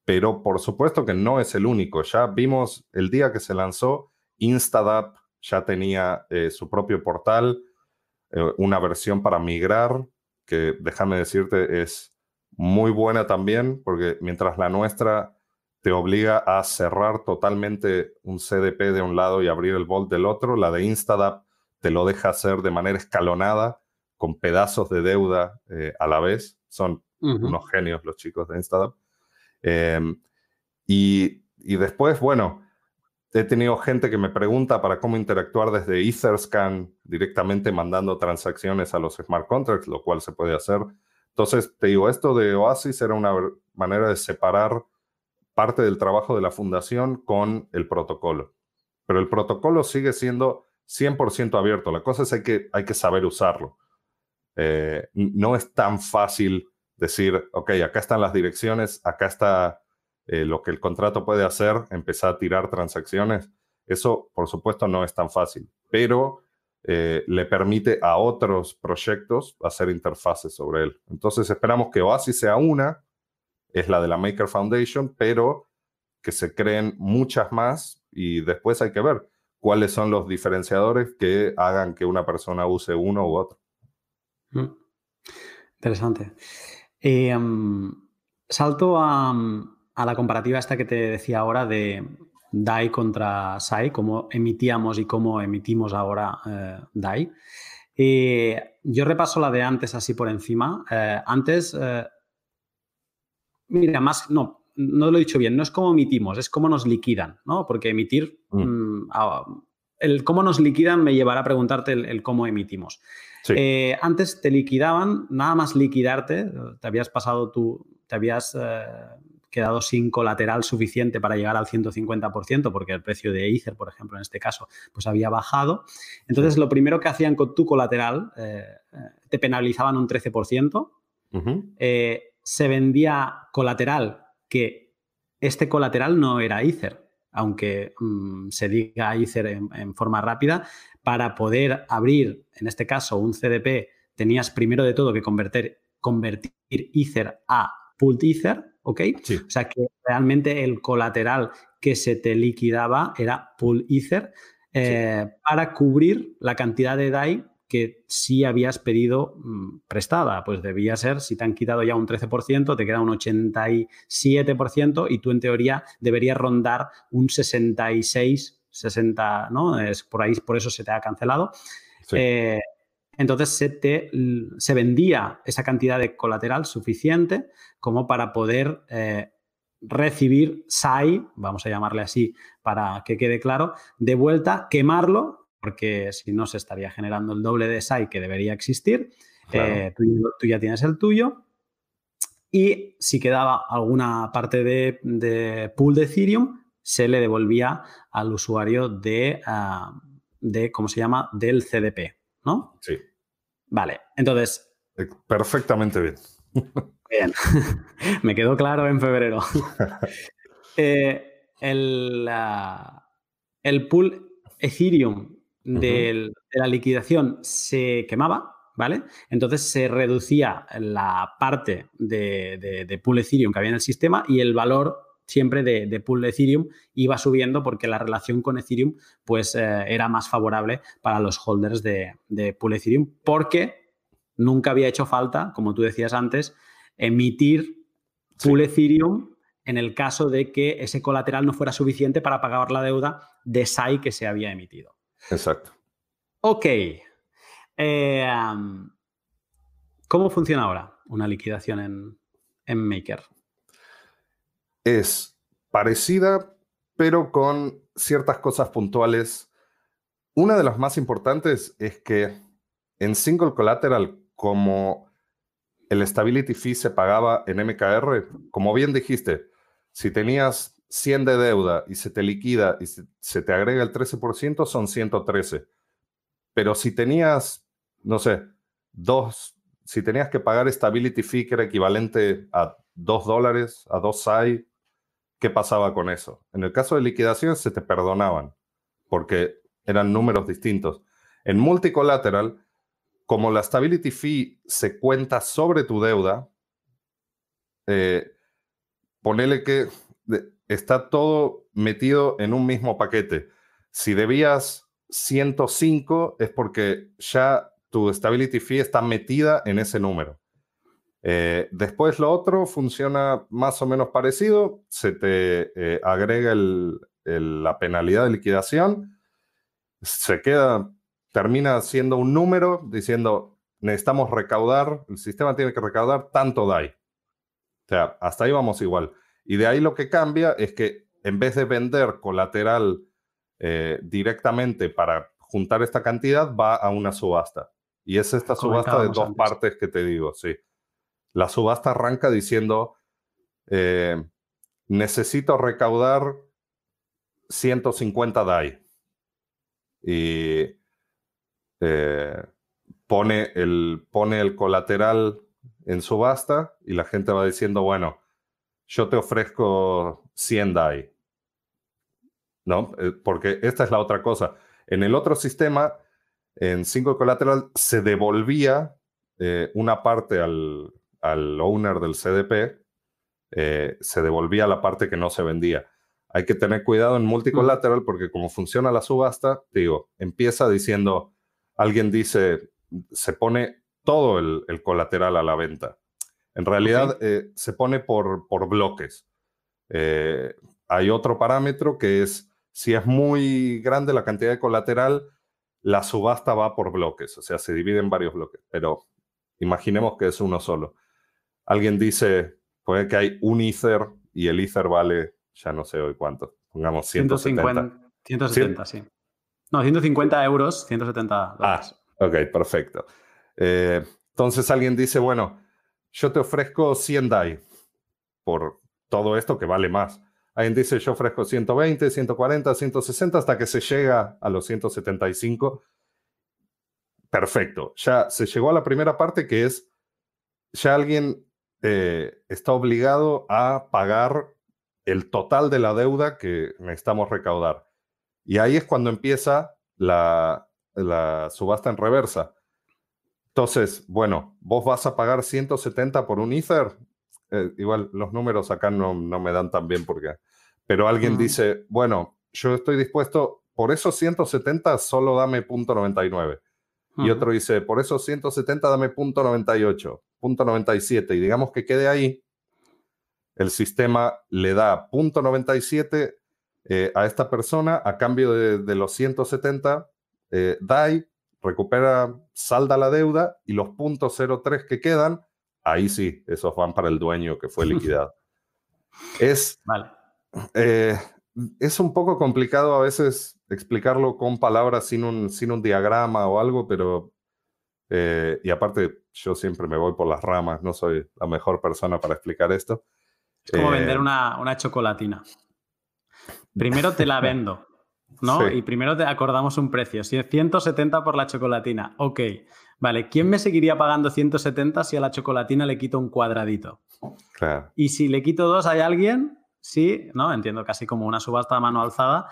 Pero por supuesto que no es el único. Ya vimos el día que se lanzó, Instadap ya tenía eh, su propio portal, una versión para migrar, que déjame decirte es muy buena también, porque mientras la nuestra te obliga a cerrar totalmente un CDP de un lado y abrir el Vault del otro, la de Instadap te lo deja hacer de manera escalonada, con pedazos de deuda eh, a la vez. Son unos genios los chicos de Instadap. Em, y, y después, bueno, he tenido gente que me pregunta para cómo interactuar desde Etherscan directamente mandando transacciones a los smart contracts, lo cual se puede hacer. Entonces, te digo, esto de Oasis era una manera de separar parte del trabajo de la fundación con el protocolo. Pero el protocolo sigue siendo 100% abierto. La cosa es hay que hay que saber usarlo. Eh, no es tan fácil decir, ok, acá están las direcciones, acá está eh, lo que el contrato puede hacer, empezar a tirar transacciones. Eso, por supuesto, no es tan fácil, pero eh, le permite a otros proyectos hacer interfaces sobre él. Entonces esperamos que Oasis sea una, es la de la Maker Foundation, pero que se creen muchas más y después hay que ver cuáles son los diferenciadores que hagan que una persona use uno u otro. Mm. Interesante. Eh, salto a, a la comparativa esta que te decía ahora de DAI contra SAI, cómo emitíamos y cómo emitimos ahora eh, DAI. yo repaso la de antes así por encima. Eh, antes, eh, mira, más, no, no lo he dicho bien, no es cómo emitimos, es cómo nos liquidan, ¿no? Porque emitir, mm. Mm, ah, el cómo nos liquidan me llevará a preguntarte el, cómo emitimos. antes te liquidaban, nada más liquidarte, te habías pasado tú, te habías quedado sin colateral suficiente para llegar al 150%, porque el precio de Ether, por ejemplo, en este caso, pues había bajado. Entonces, lo primero que hacían con tu colateral, eh, eh, te penalizaban un 13%. Eh, se vendía colateral que este colateral no era Ether, aunque mm, se diga Ether en, forma rápida, para poder abrir, en este caso, un CDP, tenías primero de todo que convertir, convertir Ether a Pooled Ether, ¿ok? O sea que realmente el colateral que se te liquidaba era Pool Ether eh, para cubrir la cantidad de DAI que sí habías pedido mm, prestada. Pues debía ser, si te han quitado ya un 13%, te queda un 87% y tú en teoría deberías rondar un 66, 60, ¿no? Es por ahí, por eso se te ha cancelado. Eh, entonces se, te, se vendía esa cantidad de colateral suficiente como para poder eh, recibir SAI, vamos a llamarle así para que quede claro, de vuelta, quemarlo, porque si no se estaría generando el doble de SAI que debería existir. Eh, tú, ya tienes el tuyo. Y si quedaba alguna parte de, pool de Ethereum, se le devolvía al usuario de, ah, de, ¿cómo se llama?, del CDP. ¿no? Sí. Vale, entonces. Eh, perfectamente bien. Bien, me quedó claro en febrero. Eh, el, el, pool Ethereum de la liquidación se quemaba, ¿vale? Entonces se reducía la parte de, de, pool Ethereum que había en el sistema y el valor siempre de, pool de Ethereum iba subiendo porque la relación con Ethereum pues eh, era más favorable para los holders de, de pool Ethereum porque nunca había hecho falta, como tú decías antes, emitir pool Ethereum en el caso de que ese colateral no fuera suficiente para pagar la deuda de SAI que se había emitido. Exacto. Ok. Eh, ¿Cómo funciona ahora una liquidación en, en Maker? Es parecida, pero con ciertas cosas puntuales. Una de las más importantes es que en single collateral, como el stability fee se pagaba en MKR, como bien dijiste, si tenías 100 de deuda y se te liquida y se, te agrega el 13%, son 113. Pero si tenías, no sé, dos, si tenías que pagar stability fee que era equivalente a 2 dólares, a 2 SAI, ¿qué pasaba con eso? En el caso de liquidación se te perdonaban porque eran números distintos. En multicolateral, como la stability fee se cuenta sobre tu deuda, eh, ponele que está todo metido en un mismo paquete. Si debías 105 es porque ya tu stability fee está metida en ese número. Eh, después lo otro funciona más o menos parecido, se te eh, agrega la penalidad de liquidación, se queda, termina siendo un número diciendo necesitamos recaudar, el sistema tiene que recaudar tanto DAI. O sea, hasta ahí vamos igual. Y de ahí lo que cambia es que en vez de vender colateral eh, directamente para juntar esta cantidad, va a una subasta. Y es esta subasta de dos partes que te digo, sí. La subasta arranca diciendo, eh, necesito recaudar 150 DAI. Y eh, pone, el, pone el colateral en subasta y la gente va diciendo, bueno, yo te ofrezco 100 DAI. ¿No? Eh, porque esta es la otra cosa. En el otro sistema, en 5 colateral, se devolvía una parte al, al owner del CDP, eh, se devolvía la parte que no se vendía. Hay que tener cuidado en multicolateral porque como funciona la subasta, digo, empieza diciendo, alguien dice, se pone todo el, colateral a la venta. En realidad eh, se pone por, por bloques. Eh, hay otro parámetro que es, si es muy grande la cantidad de colateral, la subasta va por bloques, o sea, se divide en varios bloques, pero imaginemos que es uno solo. Alguien dice, puede que hay un Ether y el Ether vale, ya no sé hoy cuánto, pongamos 170. 170, sí. No, 150 euros, 170 dólares. Ah, ok, perfecto. Eh, entonces alguien dice, bueno, yo te ofrezco 100 DAI por todo esto que vale más. Alguien dice, yo ofrezco 120, 140, 160 hasta que se llega a los 175. Perfecto. Ya se llegó a la primera parte que es, ya alguien eh, está obligado a pagar el total de la deuda que necesitamos recaudar. Y ahí es cuando empieza la, subasta en reversa. Entonces, bueno, vos vas a pagar 170 por un Ether. Eh, igual los números acá no, no, me dan tan bien porque... Pero alguien dice, bueno, yo estoy dispuesto, por esos 170 solo dame punto 99. Y otro dice, por esos 170 dame punto 98, punto 97. Y digamos que quede ahí, el sistema le da punto 97 eh, a esta persona a cambio de, los 170 eh, DAI, recupera, salda la deuda y los puntos 03 que quedan, ahí sí, esos van para el dueño que fue liquidado. es, eh, es un poco complicado a veces explicarlo con palabras sin un, sin un diagrama o algo, pero... y aparte, yo siempre me voy por las ramas, no soy la mejor persona para explicar esto. Es como vender una, una chocolatina. Primero te la vendo, ¿no? Y primero te acordamos un precio. Si es 170 por la chocolatina, ok. Vale, ¿quién me seguiría pagando 170 si a la chocolatina le quito un cuadradito? Claro. Y si le quito dos, ¿hay alguien? Sí, ¿no? Entiendo casi como una subasta a mano alzada.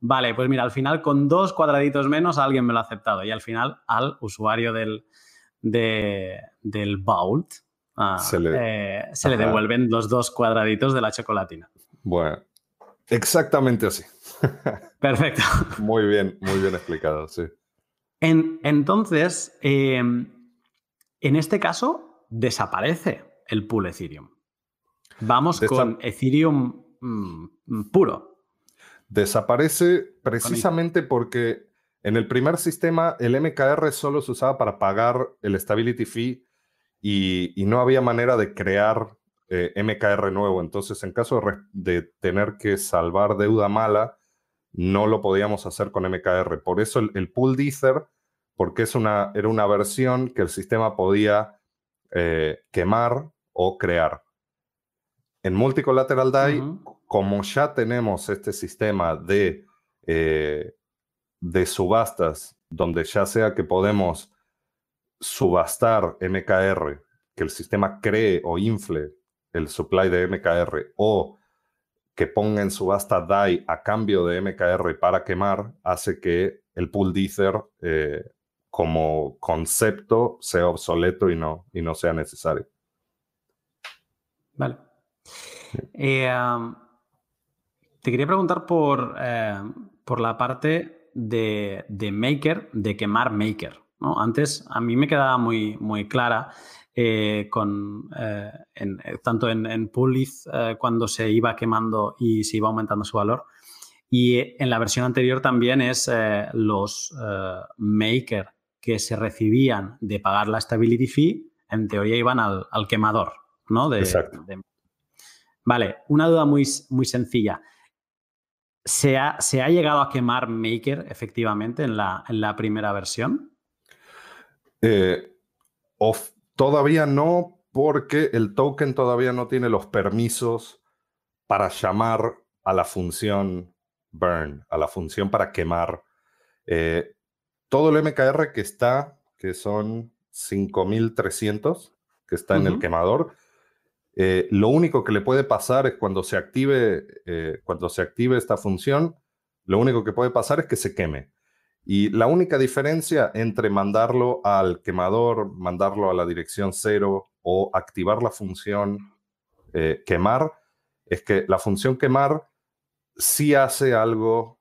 Vale, pues mira, al final con dos cuadraditos menos alguien me lo ha aceptado. Y al final al usuario del, del Vault ah, se, le, eh, se le devuelven los dos cuadraditos de la chocolatina. Bueno, Exactamente así. Perfecto. muy bien, muy bien explicado, sí. entonces, em, en este caso, desaparece el pool Ethereum. Vamos con Ethereum mm, puro. Desaparece precisamente porque en el primer sistema el MKR solo se usaba para pagar el stability fee y no había manera de crear eh, MKR nuevo. Entonces, en caso de, tener que salvar deuda mala, no lo podíamos hacer con MKR. Por eso el, pool Ether, porque es una, era una versión que el sistema podía eh, quemar o crear. En Multicolateral DAI, como ya tenemos este sistema de, eh, de subastas, donde ya sea que podemos subastar MKR, que el sistema cree o infle el supply de MKR o que ponga en subasta DAI a cambio de MKR para quemar, hace que el pool de Ether eh, como concepto sea obsoleto y no, y no sea necesario. Vale. Eh, te quería preguntar por, eh, por la parte de, de, Maker, de quemar Maker. ¿no? Antes a mí me quedaba muy, muy clara eh, con, eh, eh, tanto en, en cuando se iba quemando y se iba aumentando su valor. Y en la versión anterior también es los maker que se recibían de pagar la stability fee, en teoría iban al, quemador, ¿no? Exacto. Vale, una duda muy, muy sencilla. ¿Se ha, ¿Se ha, llegado a quemar Maker efectivamente en la, en la primera versión? Of, Todavía no, porque el token todavía no tiene los permisos para llamar a la función burn, a la función para quemar. Eh, todo el MKR que está, que son 5300, que está en el quemador, eh, lo único que le puede pasar es cuando se active, eh, cuando se active esta función, lo único que puede pasar es que se queme. Y la única diferencia entre mandarlo al quemador, mandarlo a la dirección cero o activar la función eh, quemar, es que la función quemar sí hace algo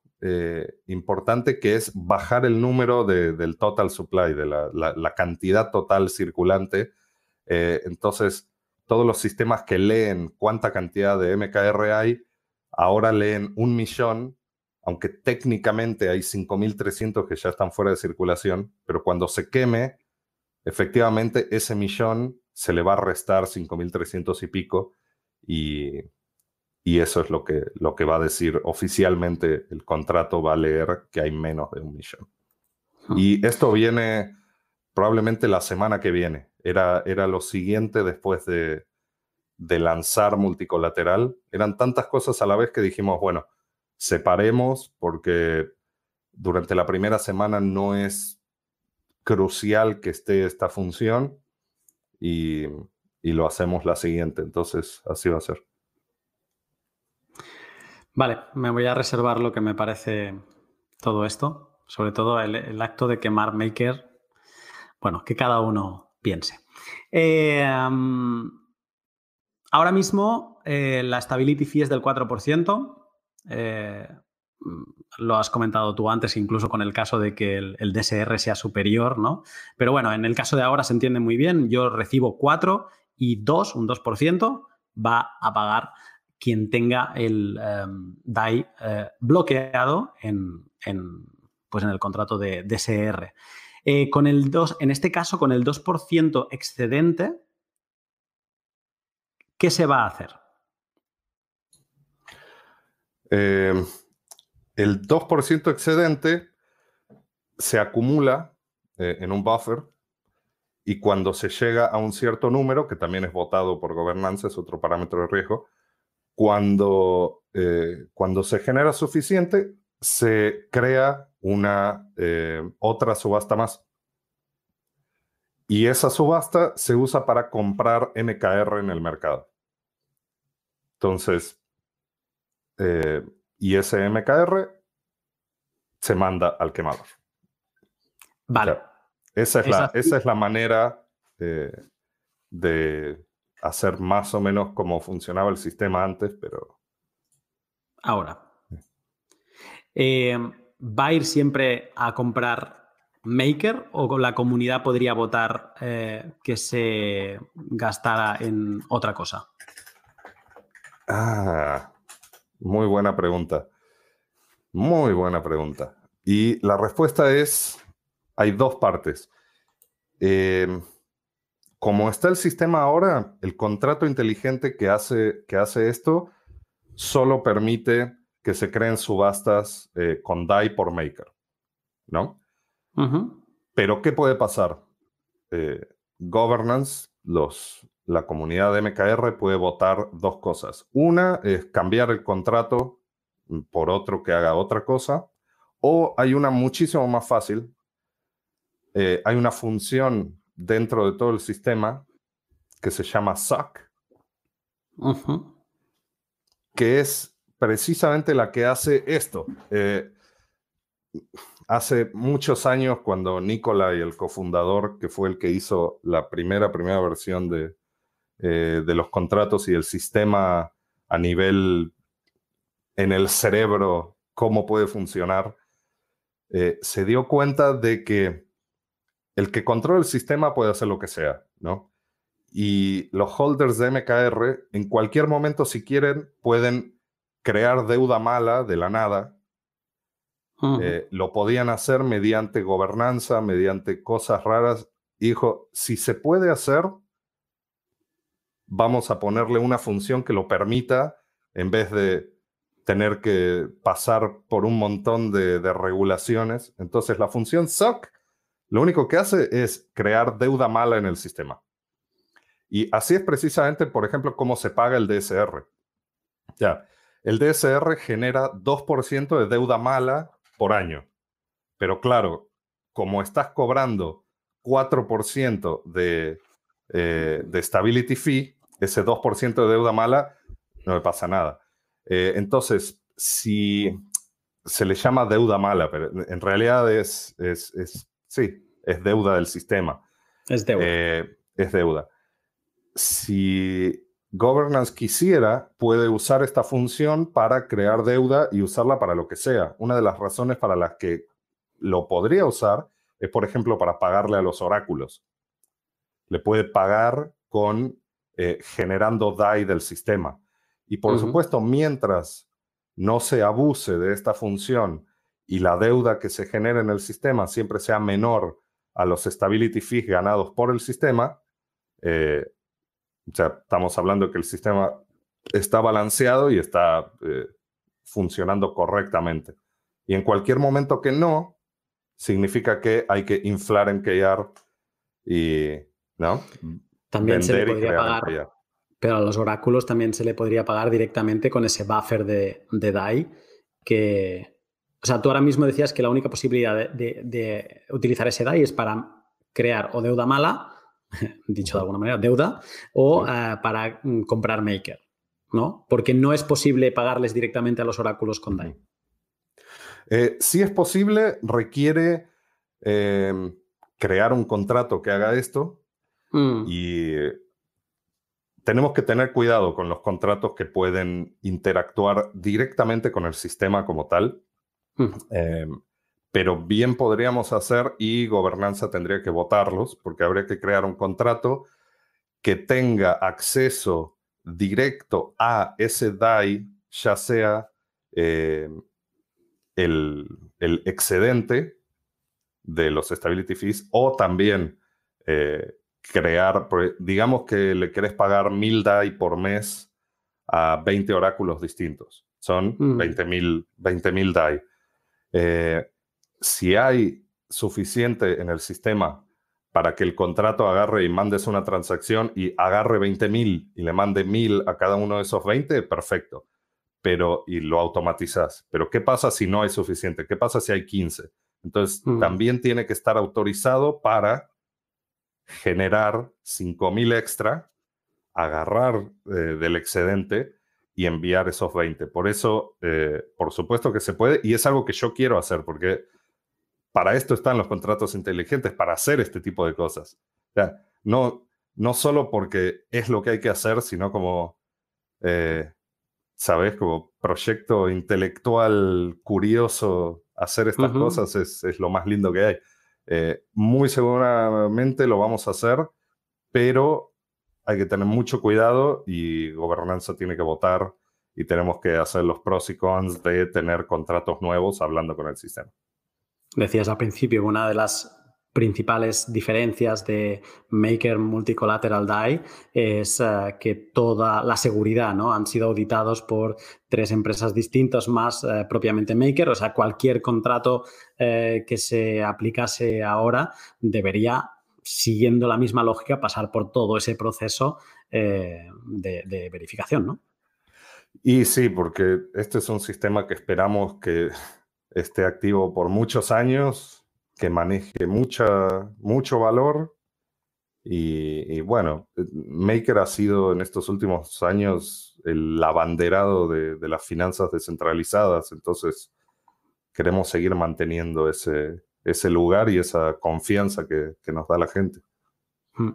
importante que es bajar el número del total supply, de la, cantidad total circulante. Entonces, todos los sistemas que leen cuánta cantidad de MKR hay, ahora leen un millón, aunque técnicamente hay 5.300 que ya están fuera de circulación, pero cuando se queme, efectivamente ese millón se le va a restar 5.300 y pico y, y, eso es lo que, lo que va a decir oficialmente el contrato, va a leer que hay menos de un millón. Ah. Y esto viene probablemente la semana que viene. Era, era lo siguiente después de, de lanzar multicolateral. Eran tantas cosas a la vez que dijimos, bueno, separemos porque durante la primera semana no es crucial que esté esta función y, lo hacemos la siguiente. Entonces, así va a ser. Vale, me voy a reservar lo que me parece todo esto, sobre todo el, acto de quemar Maker. Bueno, que cada uno piense. Eh, ahora mismo eh, la stability fee es del 4%. Eh, lo has comentado tú antes, incluso con el caso de que el, DSR sea superior, ¿no? Pero bueno, en el caso de ahora se entiende muy bien, yo recibo 4 y 2, un 2%, va a pagar quien tenga el em, DAI eh, bloqueado en, pues en el contrato de DSR. Eh, con el 2, en este caso, con el 2% excedente, ¿qué se va a hacer? Eh, el 2% excedente se acumula eh, en un buffer y cuando se llega a un cierto número, que también es votado por gobernanza, es otro parámetro de riesgo, cuando, eh, cuando se genera suficiente, se crea una eh, otra subasta más. Y esa subasta se usa para comprar MKR en el mercado. Entonces, y ese MKR se manda al quemador. Vale. esa, es la, esa, es la, manera eh, de hacer más o menos como funcionaba el sistema antes, pero... Ahora. Eh, ¿Va a ir siempre a comprar Maker o la comunidad podría votar eh, que se gastara en otra cosa? Ah, muy buena pregunta. Muy buena pregunta. Y la respuesta es, hay dos partes. Em, como está el sistema ahora, el contrato inteligente que hace, que hace esto solo permite que se creen subastas eh, con DAI por maker, ¿no? Pero ¿qué puede pasar? Eh, governance, los, la comunidad de MKR puede votar dos cosas. Una es cambiar el contrato por otro que haga otra cosa, o hay una muchísimo más fácil, eh, hay una función dentro de todo el sistema que se llama SOC, que es precisamente la que hace esto. Eh, hace muchos años, cuando Nicolai, el cofundador, que fue el que hizo la primera, primera versión de, eh, de los contratos y el sistema a nivel en el cerebro, cómo puede funcionar, eh, se dio cuenta de que el que controla el sistema puede hacer lo que sea, ¿no? Y los holders de MKR, en cualquier momento, si quieren, pueden crear deuda mala de la nada. Eh, lo podían hacer mediante gobernanza, mediante cosas raras. Dijo, si se puede hacer, vamos a ponerle una función que lo permita en vez de tener que pasar por un montón de, regulaciones. Entonces, la función SOC lo único que hace es crear deuda mala en el sistema. Y así es precisamente, por ejemplo, cómo se paga el DSR. Ya, el DSR genera 2% de deuda mala por año. Pero claro, como estás cobrando 4% de, eh, de stability fee, ese 2% de deuda mala, no me pasa nada. Eh, entonces, si se le llama deuda mala, pero en realidad es, es, sí, es deuda del sistema. Es deuda. Eh, es deuda. Si governance quisiera, puede usar esta función para crear deuda y usarla para lo que sea. Una de las razones para las que lo podría usar es, por ejemplo, para pagarle a los oráculos. Le puede pagar con eh, generando DAI del sistema. Y por supuesto, mientras no se abuse de esta función y la deuda que se genera en el sistema siempre sea menor a los stability fees ganados por el sistema, eh, o sea, estamos hablando que el sistema está balanceado y está eh, funcionando correctamente. Y en cualquier momento que no, significa que hay que inflar en KR y, ¿no? También se le podría pagar, pero a los oráculos también se le podría pagar directamente con ese buffer de, de DAI que, o sea, tú ahora mismo decías que la única posibilidad de, utilizar ese DAI es para crear o deuda mala, dicho de alguna manera, deuda, o eh, para mm, comprar Maker, ¿no? Porque no es posible pagarles directamente a los oráculos con DAI. Eh, si es posible, requiere em, crear un contrato que haga esto mm. y tenemos que tener cuidado con los contratos que pueden interactuar directamente con el sistema como tal. Em, pero bien podríamos hacer y gobernanza tendría que votarlos porque habría que crear un contrato que tenga acceso directo a ese DAI, ya sea em, el, excedente de los stability fees o también eh, crear, digamos que le querés pagar mil DAI por mes a 20 oráculos distintos. Son 20.000 20, DAI. Eh, si hay suficiente en el sistema para que el contrato agarre y mandes una transacción y agarre 20.000 y le mande 1.000 a cada uno de esos 20, perfecto. Pero, y lo automatizas. Pero, ¿qué pasa si no hay suficiente? ¿Qué pasa si hay 15? Entonces, también tiene que estar autorizado para generar 5.000 extra, agarrar eh, del excedente y enviar esos 20. Por eso, eh, por supuesto que se puede y es algo que yo quiero hacer porque para esto están los contratos inteligentes, para hacer este tipo de cosas. O sea, no, no solo porque es lo que hay que hacer, sino como, eh, ¿sabes? Como proyecto intelectual curioso, hacer estas cosas es, es lo más lindo que hay. Eh, muy seguramente lo vamos a hacer, pero hay que tener mucho cuidado y gobernanza tiene que votar y tenemos que hacer los pros y cons de tener contratos nuevos hablando con el sistema. Decías al principio que una de las principales diferencias de Maker Multicollateral DAI es eh, que toda la seguridad ¿no? han sido auditados por tres empresas distintas más eh, propiamente Maker. O sea, cualquier contrato eh, que se aplicase ahora debería, siguiendo la misma lógica, pasar por todo ese proceso de, de verificación, ¿no? Y sí, porque este es un sistema que esperamos que esté activo por muchos años que maneje mucha, mucho valor. Y, bueno, Maker ha sido en estos últimos años el abanderado de, las finanzas descentralizadas, entonces queremos seguir manteniendo ese, ese lugar y esa confianza que, nos da la gente. Hmm.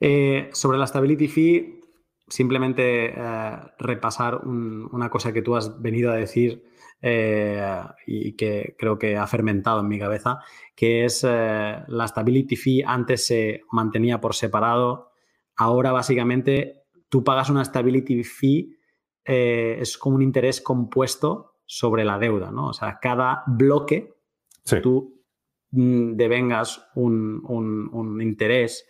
Eh, sobre la stability fee, simplemente eh, repasar una cosa que tú has venido a decir eh, y que creo que ha fermentado en mi cabeza, que es eh, la stability fee antes se mantenía por separado, ahora básicamente tú pagas una stability fee, eh, es como un interés compuesto sobre la deuda, ¿no? O sea, cada bloque tú mm, devengas un, un, interés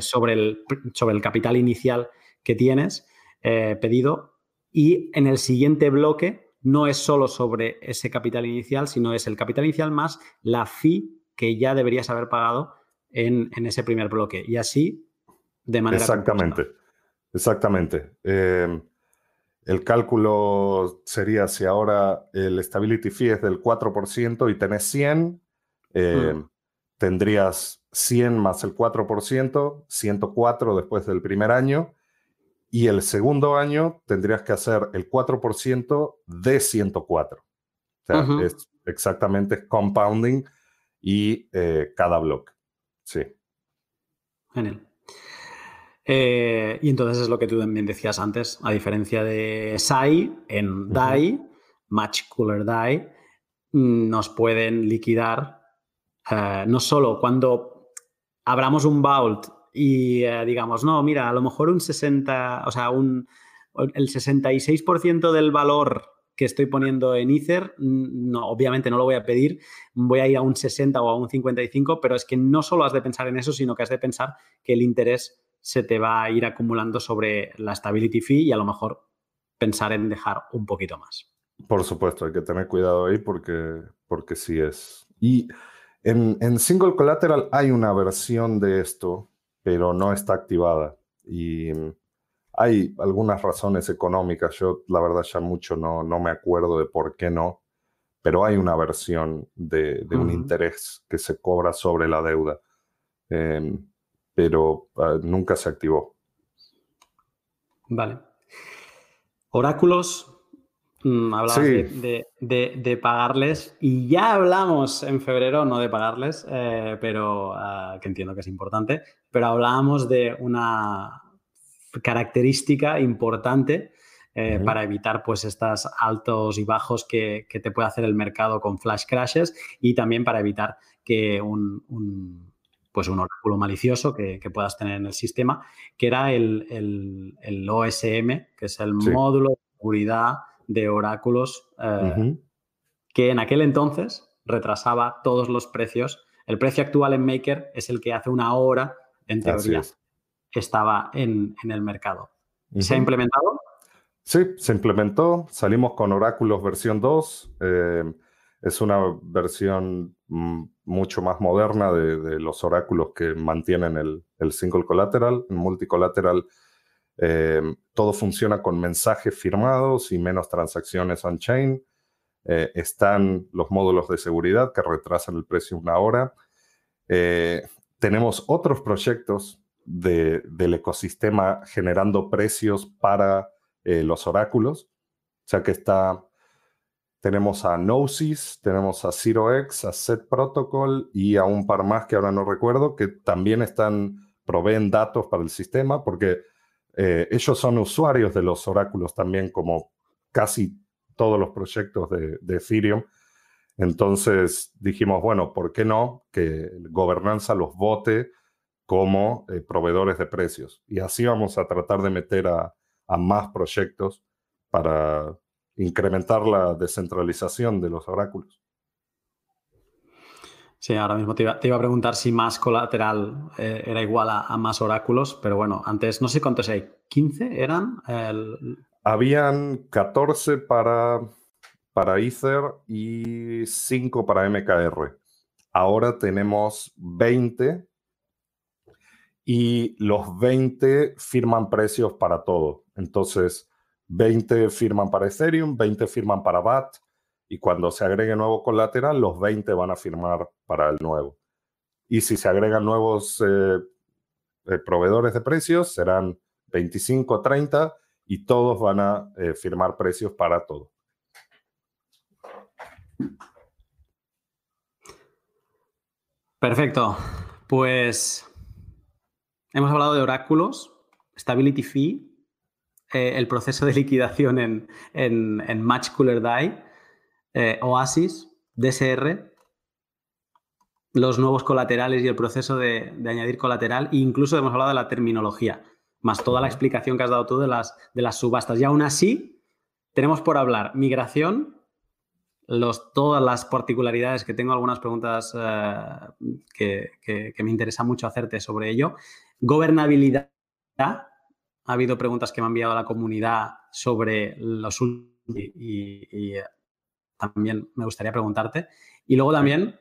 sobre, el, sobre el capital inicial que tienes pedido y en el siguiente bloque no es solo sobre ese capital inicial, sino es el capital inicial más la fee que ya deberías haber pagado en, ese primer bloque. Y así, de manera. Exactamente, exactamente. Em, el cálculo sería si ahora el stability fee es del 4% y tenés 100, em, mm. tendrías 100 más el 4%, 104 después del primer año y el segundo año tendrías que hacer el 4% de 104. O sea, es exactamente compounding y eh, cada bloque. Sí. Genial. Eh, y entonces es lo que tú también decías antes, a diferencia de SAI, en DAI, Much Cooler DAI, nos pueden liquidar eh, no solo cuando abramos un vault y eh, digamos, no, mira, a lo mejor un 60, o sea, un, el 66% del valor que estoy poniendo en Ether, no, obviamente no lo voy a pedir, voy a ir a un 60 o a un 55, pero es que no solo has de pensar en eso, sino que has de pensar que el interés se te va a ir acumulando sobre la stability fee y a lo mejor pensar en dejar un poquito más. Por supuesto, hay que tener cuidado ahí porque, porque sí es. Y en single collateral hay una versión de esto, pero no está activada. Y hay algunas razones económicas, yo la verdad ya mucho no, no me acuerdo de por qué no, pero hay una versión de, un interés que se cobra sobre la deuda, em, pero ah, nunca se activó. Vale. Oráculos, mm, hablamos de, pagarles y ya hablamos en febrero, no de pagarles, eh, pero ah, que entiendo que es importante, pero hablábamos de una característica importante eh, para evitar pues estos altos y bajos que, te puede hacer el mercado con flash crashes y también para evitar que un, pues un oráculo malicioso que, puedas tener en el sistema, que era el, OSM, que es el módulo de seguridad de oráculos, eh, que en aquel entonces retrasaba todos los precios. El precio actual en Maker es el que hace una hora, en teoría, estaba en, el mercado. ¿Se ha implementado? Sí, se implementó. Salimos con Oráculos versión 2. Eh, es una versión mucho más moderna de, los oráculos que mantienen el, single collateral. En multicolateral eh, todo funciona con mensajes firmados y menos transacciones on-chain. Eh, están los módulos de seguridad que retrasan el precio una hora. Tenemos otros proyectos del ecosistema generando precios para eh, los oráculos. O sea que está, tenemos a Gnosis, tenemos a ZeroX, a Set Protocol y a un par más que ahora no recuerdo, que también están, proveen datos para el sistema porque eh, ellos son usuarios de los oráculos también como casi todos los proyectos de, de Ethereum. Entonces dijimos, bueno, ¿por qué no que gobernanza los vote como eh, proveedores de precios. Y así vamos a tratar de meter a, más proyectos para incrementar la descentralización de los oráculos. Sí, ahora mismo te iba, a preguntar si más colateral eh, era igual a, más oráculos, pero bueno, antes no sé cuántos hay, ¿15 eran? Habían 14 para, para Ether y 5 para MKR. Ahora tenemos 20 y los 20 firman precios para todo. Entonces, 20 firman para Ethereum, 20 firman para BAT y cuando se agregue nuevo colateral, los 20 van a firmar para el nuevo. Y si se agregan nuevos eh, eh, proveedores de precios, serán 25, 30 y todos van a eh, firmar precios para todo. Perfecto. Pues Hemos hablado de oráculos, Stability Fee, eh, el proceso de liquidación en, en, Match Cooler DAI, eh, Oasis, DSR, los nuevos colaterales y el proceso de, añadir colateral, e incluso hemos hablado de la terminología, más toda la explicación que has dado tú de las, de las subastas. Y aún así, tenemos por hablar migración, los, todas las particularidades, que tengo algunas preguntas eh, que, que, me interesa mucho hacerte sobre ello, Gobernabilidad. Ha habido preguntas que me ha enviado la comunidad sobre los últimos y, eh, también me gustaría preguntarte. Y luego también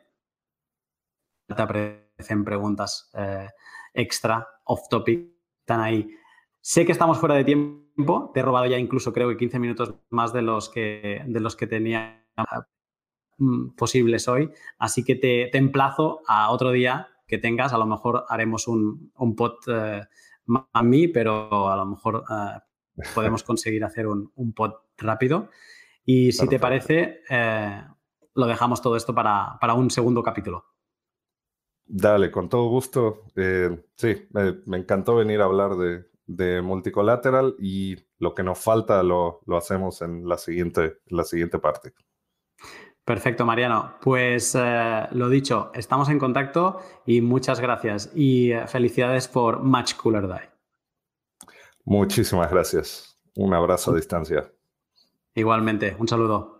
te aparecen preguntas eh, extra, off topic, están ahí. Sé que estamos fuera de tiempo, te he robado ya incluso creo que 15 minutos más de los que, de los que tenía posibles hoy, así que te, te emplazo a otro día que tengas. A lo mejor haremos un, un pod eh, a mí, pero a lo mejor eh, podemos conseguir hacer un, un, pod rápido. Y si te parece, eh, lo dejamos todo esto para, para, un segundo capítulo. Dale, con todo gusto. sí, me, encantó venir a hablar de, de, multicolateral y lo que nos falta lo, lo hacemos en la siguiente, la siguiente parte. Perfecto, Mariano. Pues eh, lo dicho, estamos en contacto y muchas gracias y eh, felicidades por Much Cooler Die. Muchísimas gracias. Un abrazo a distancia. Igualmente, un saludo.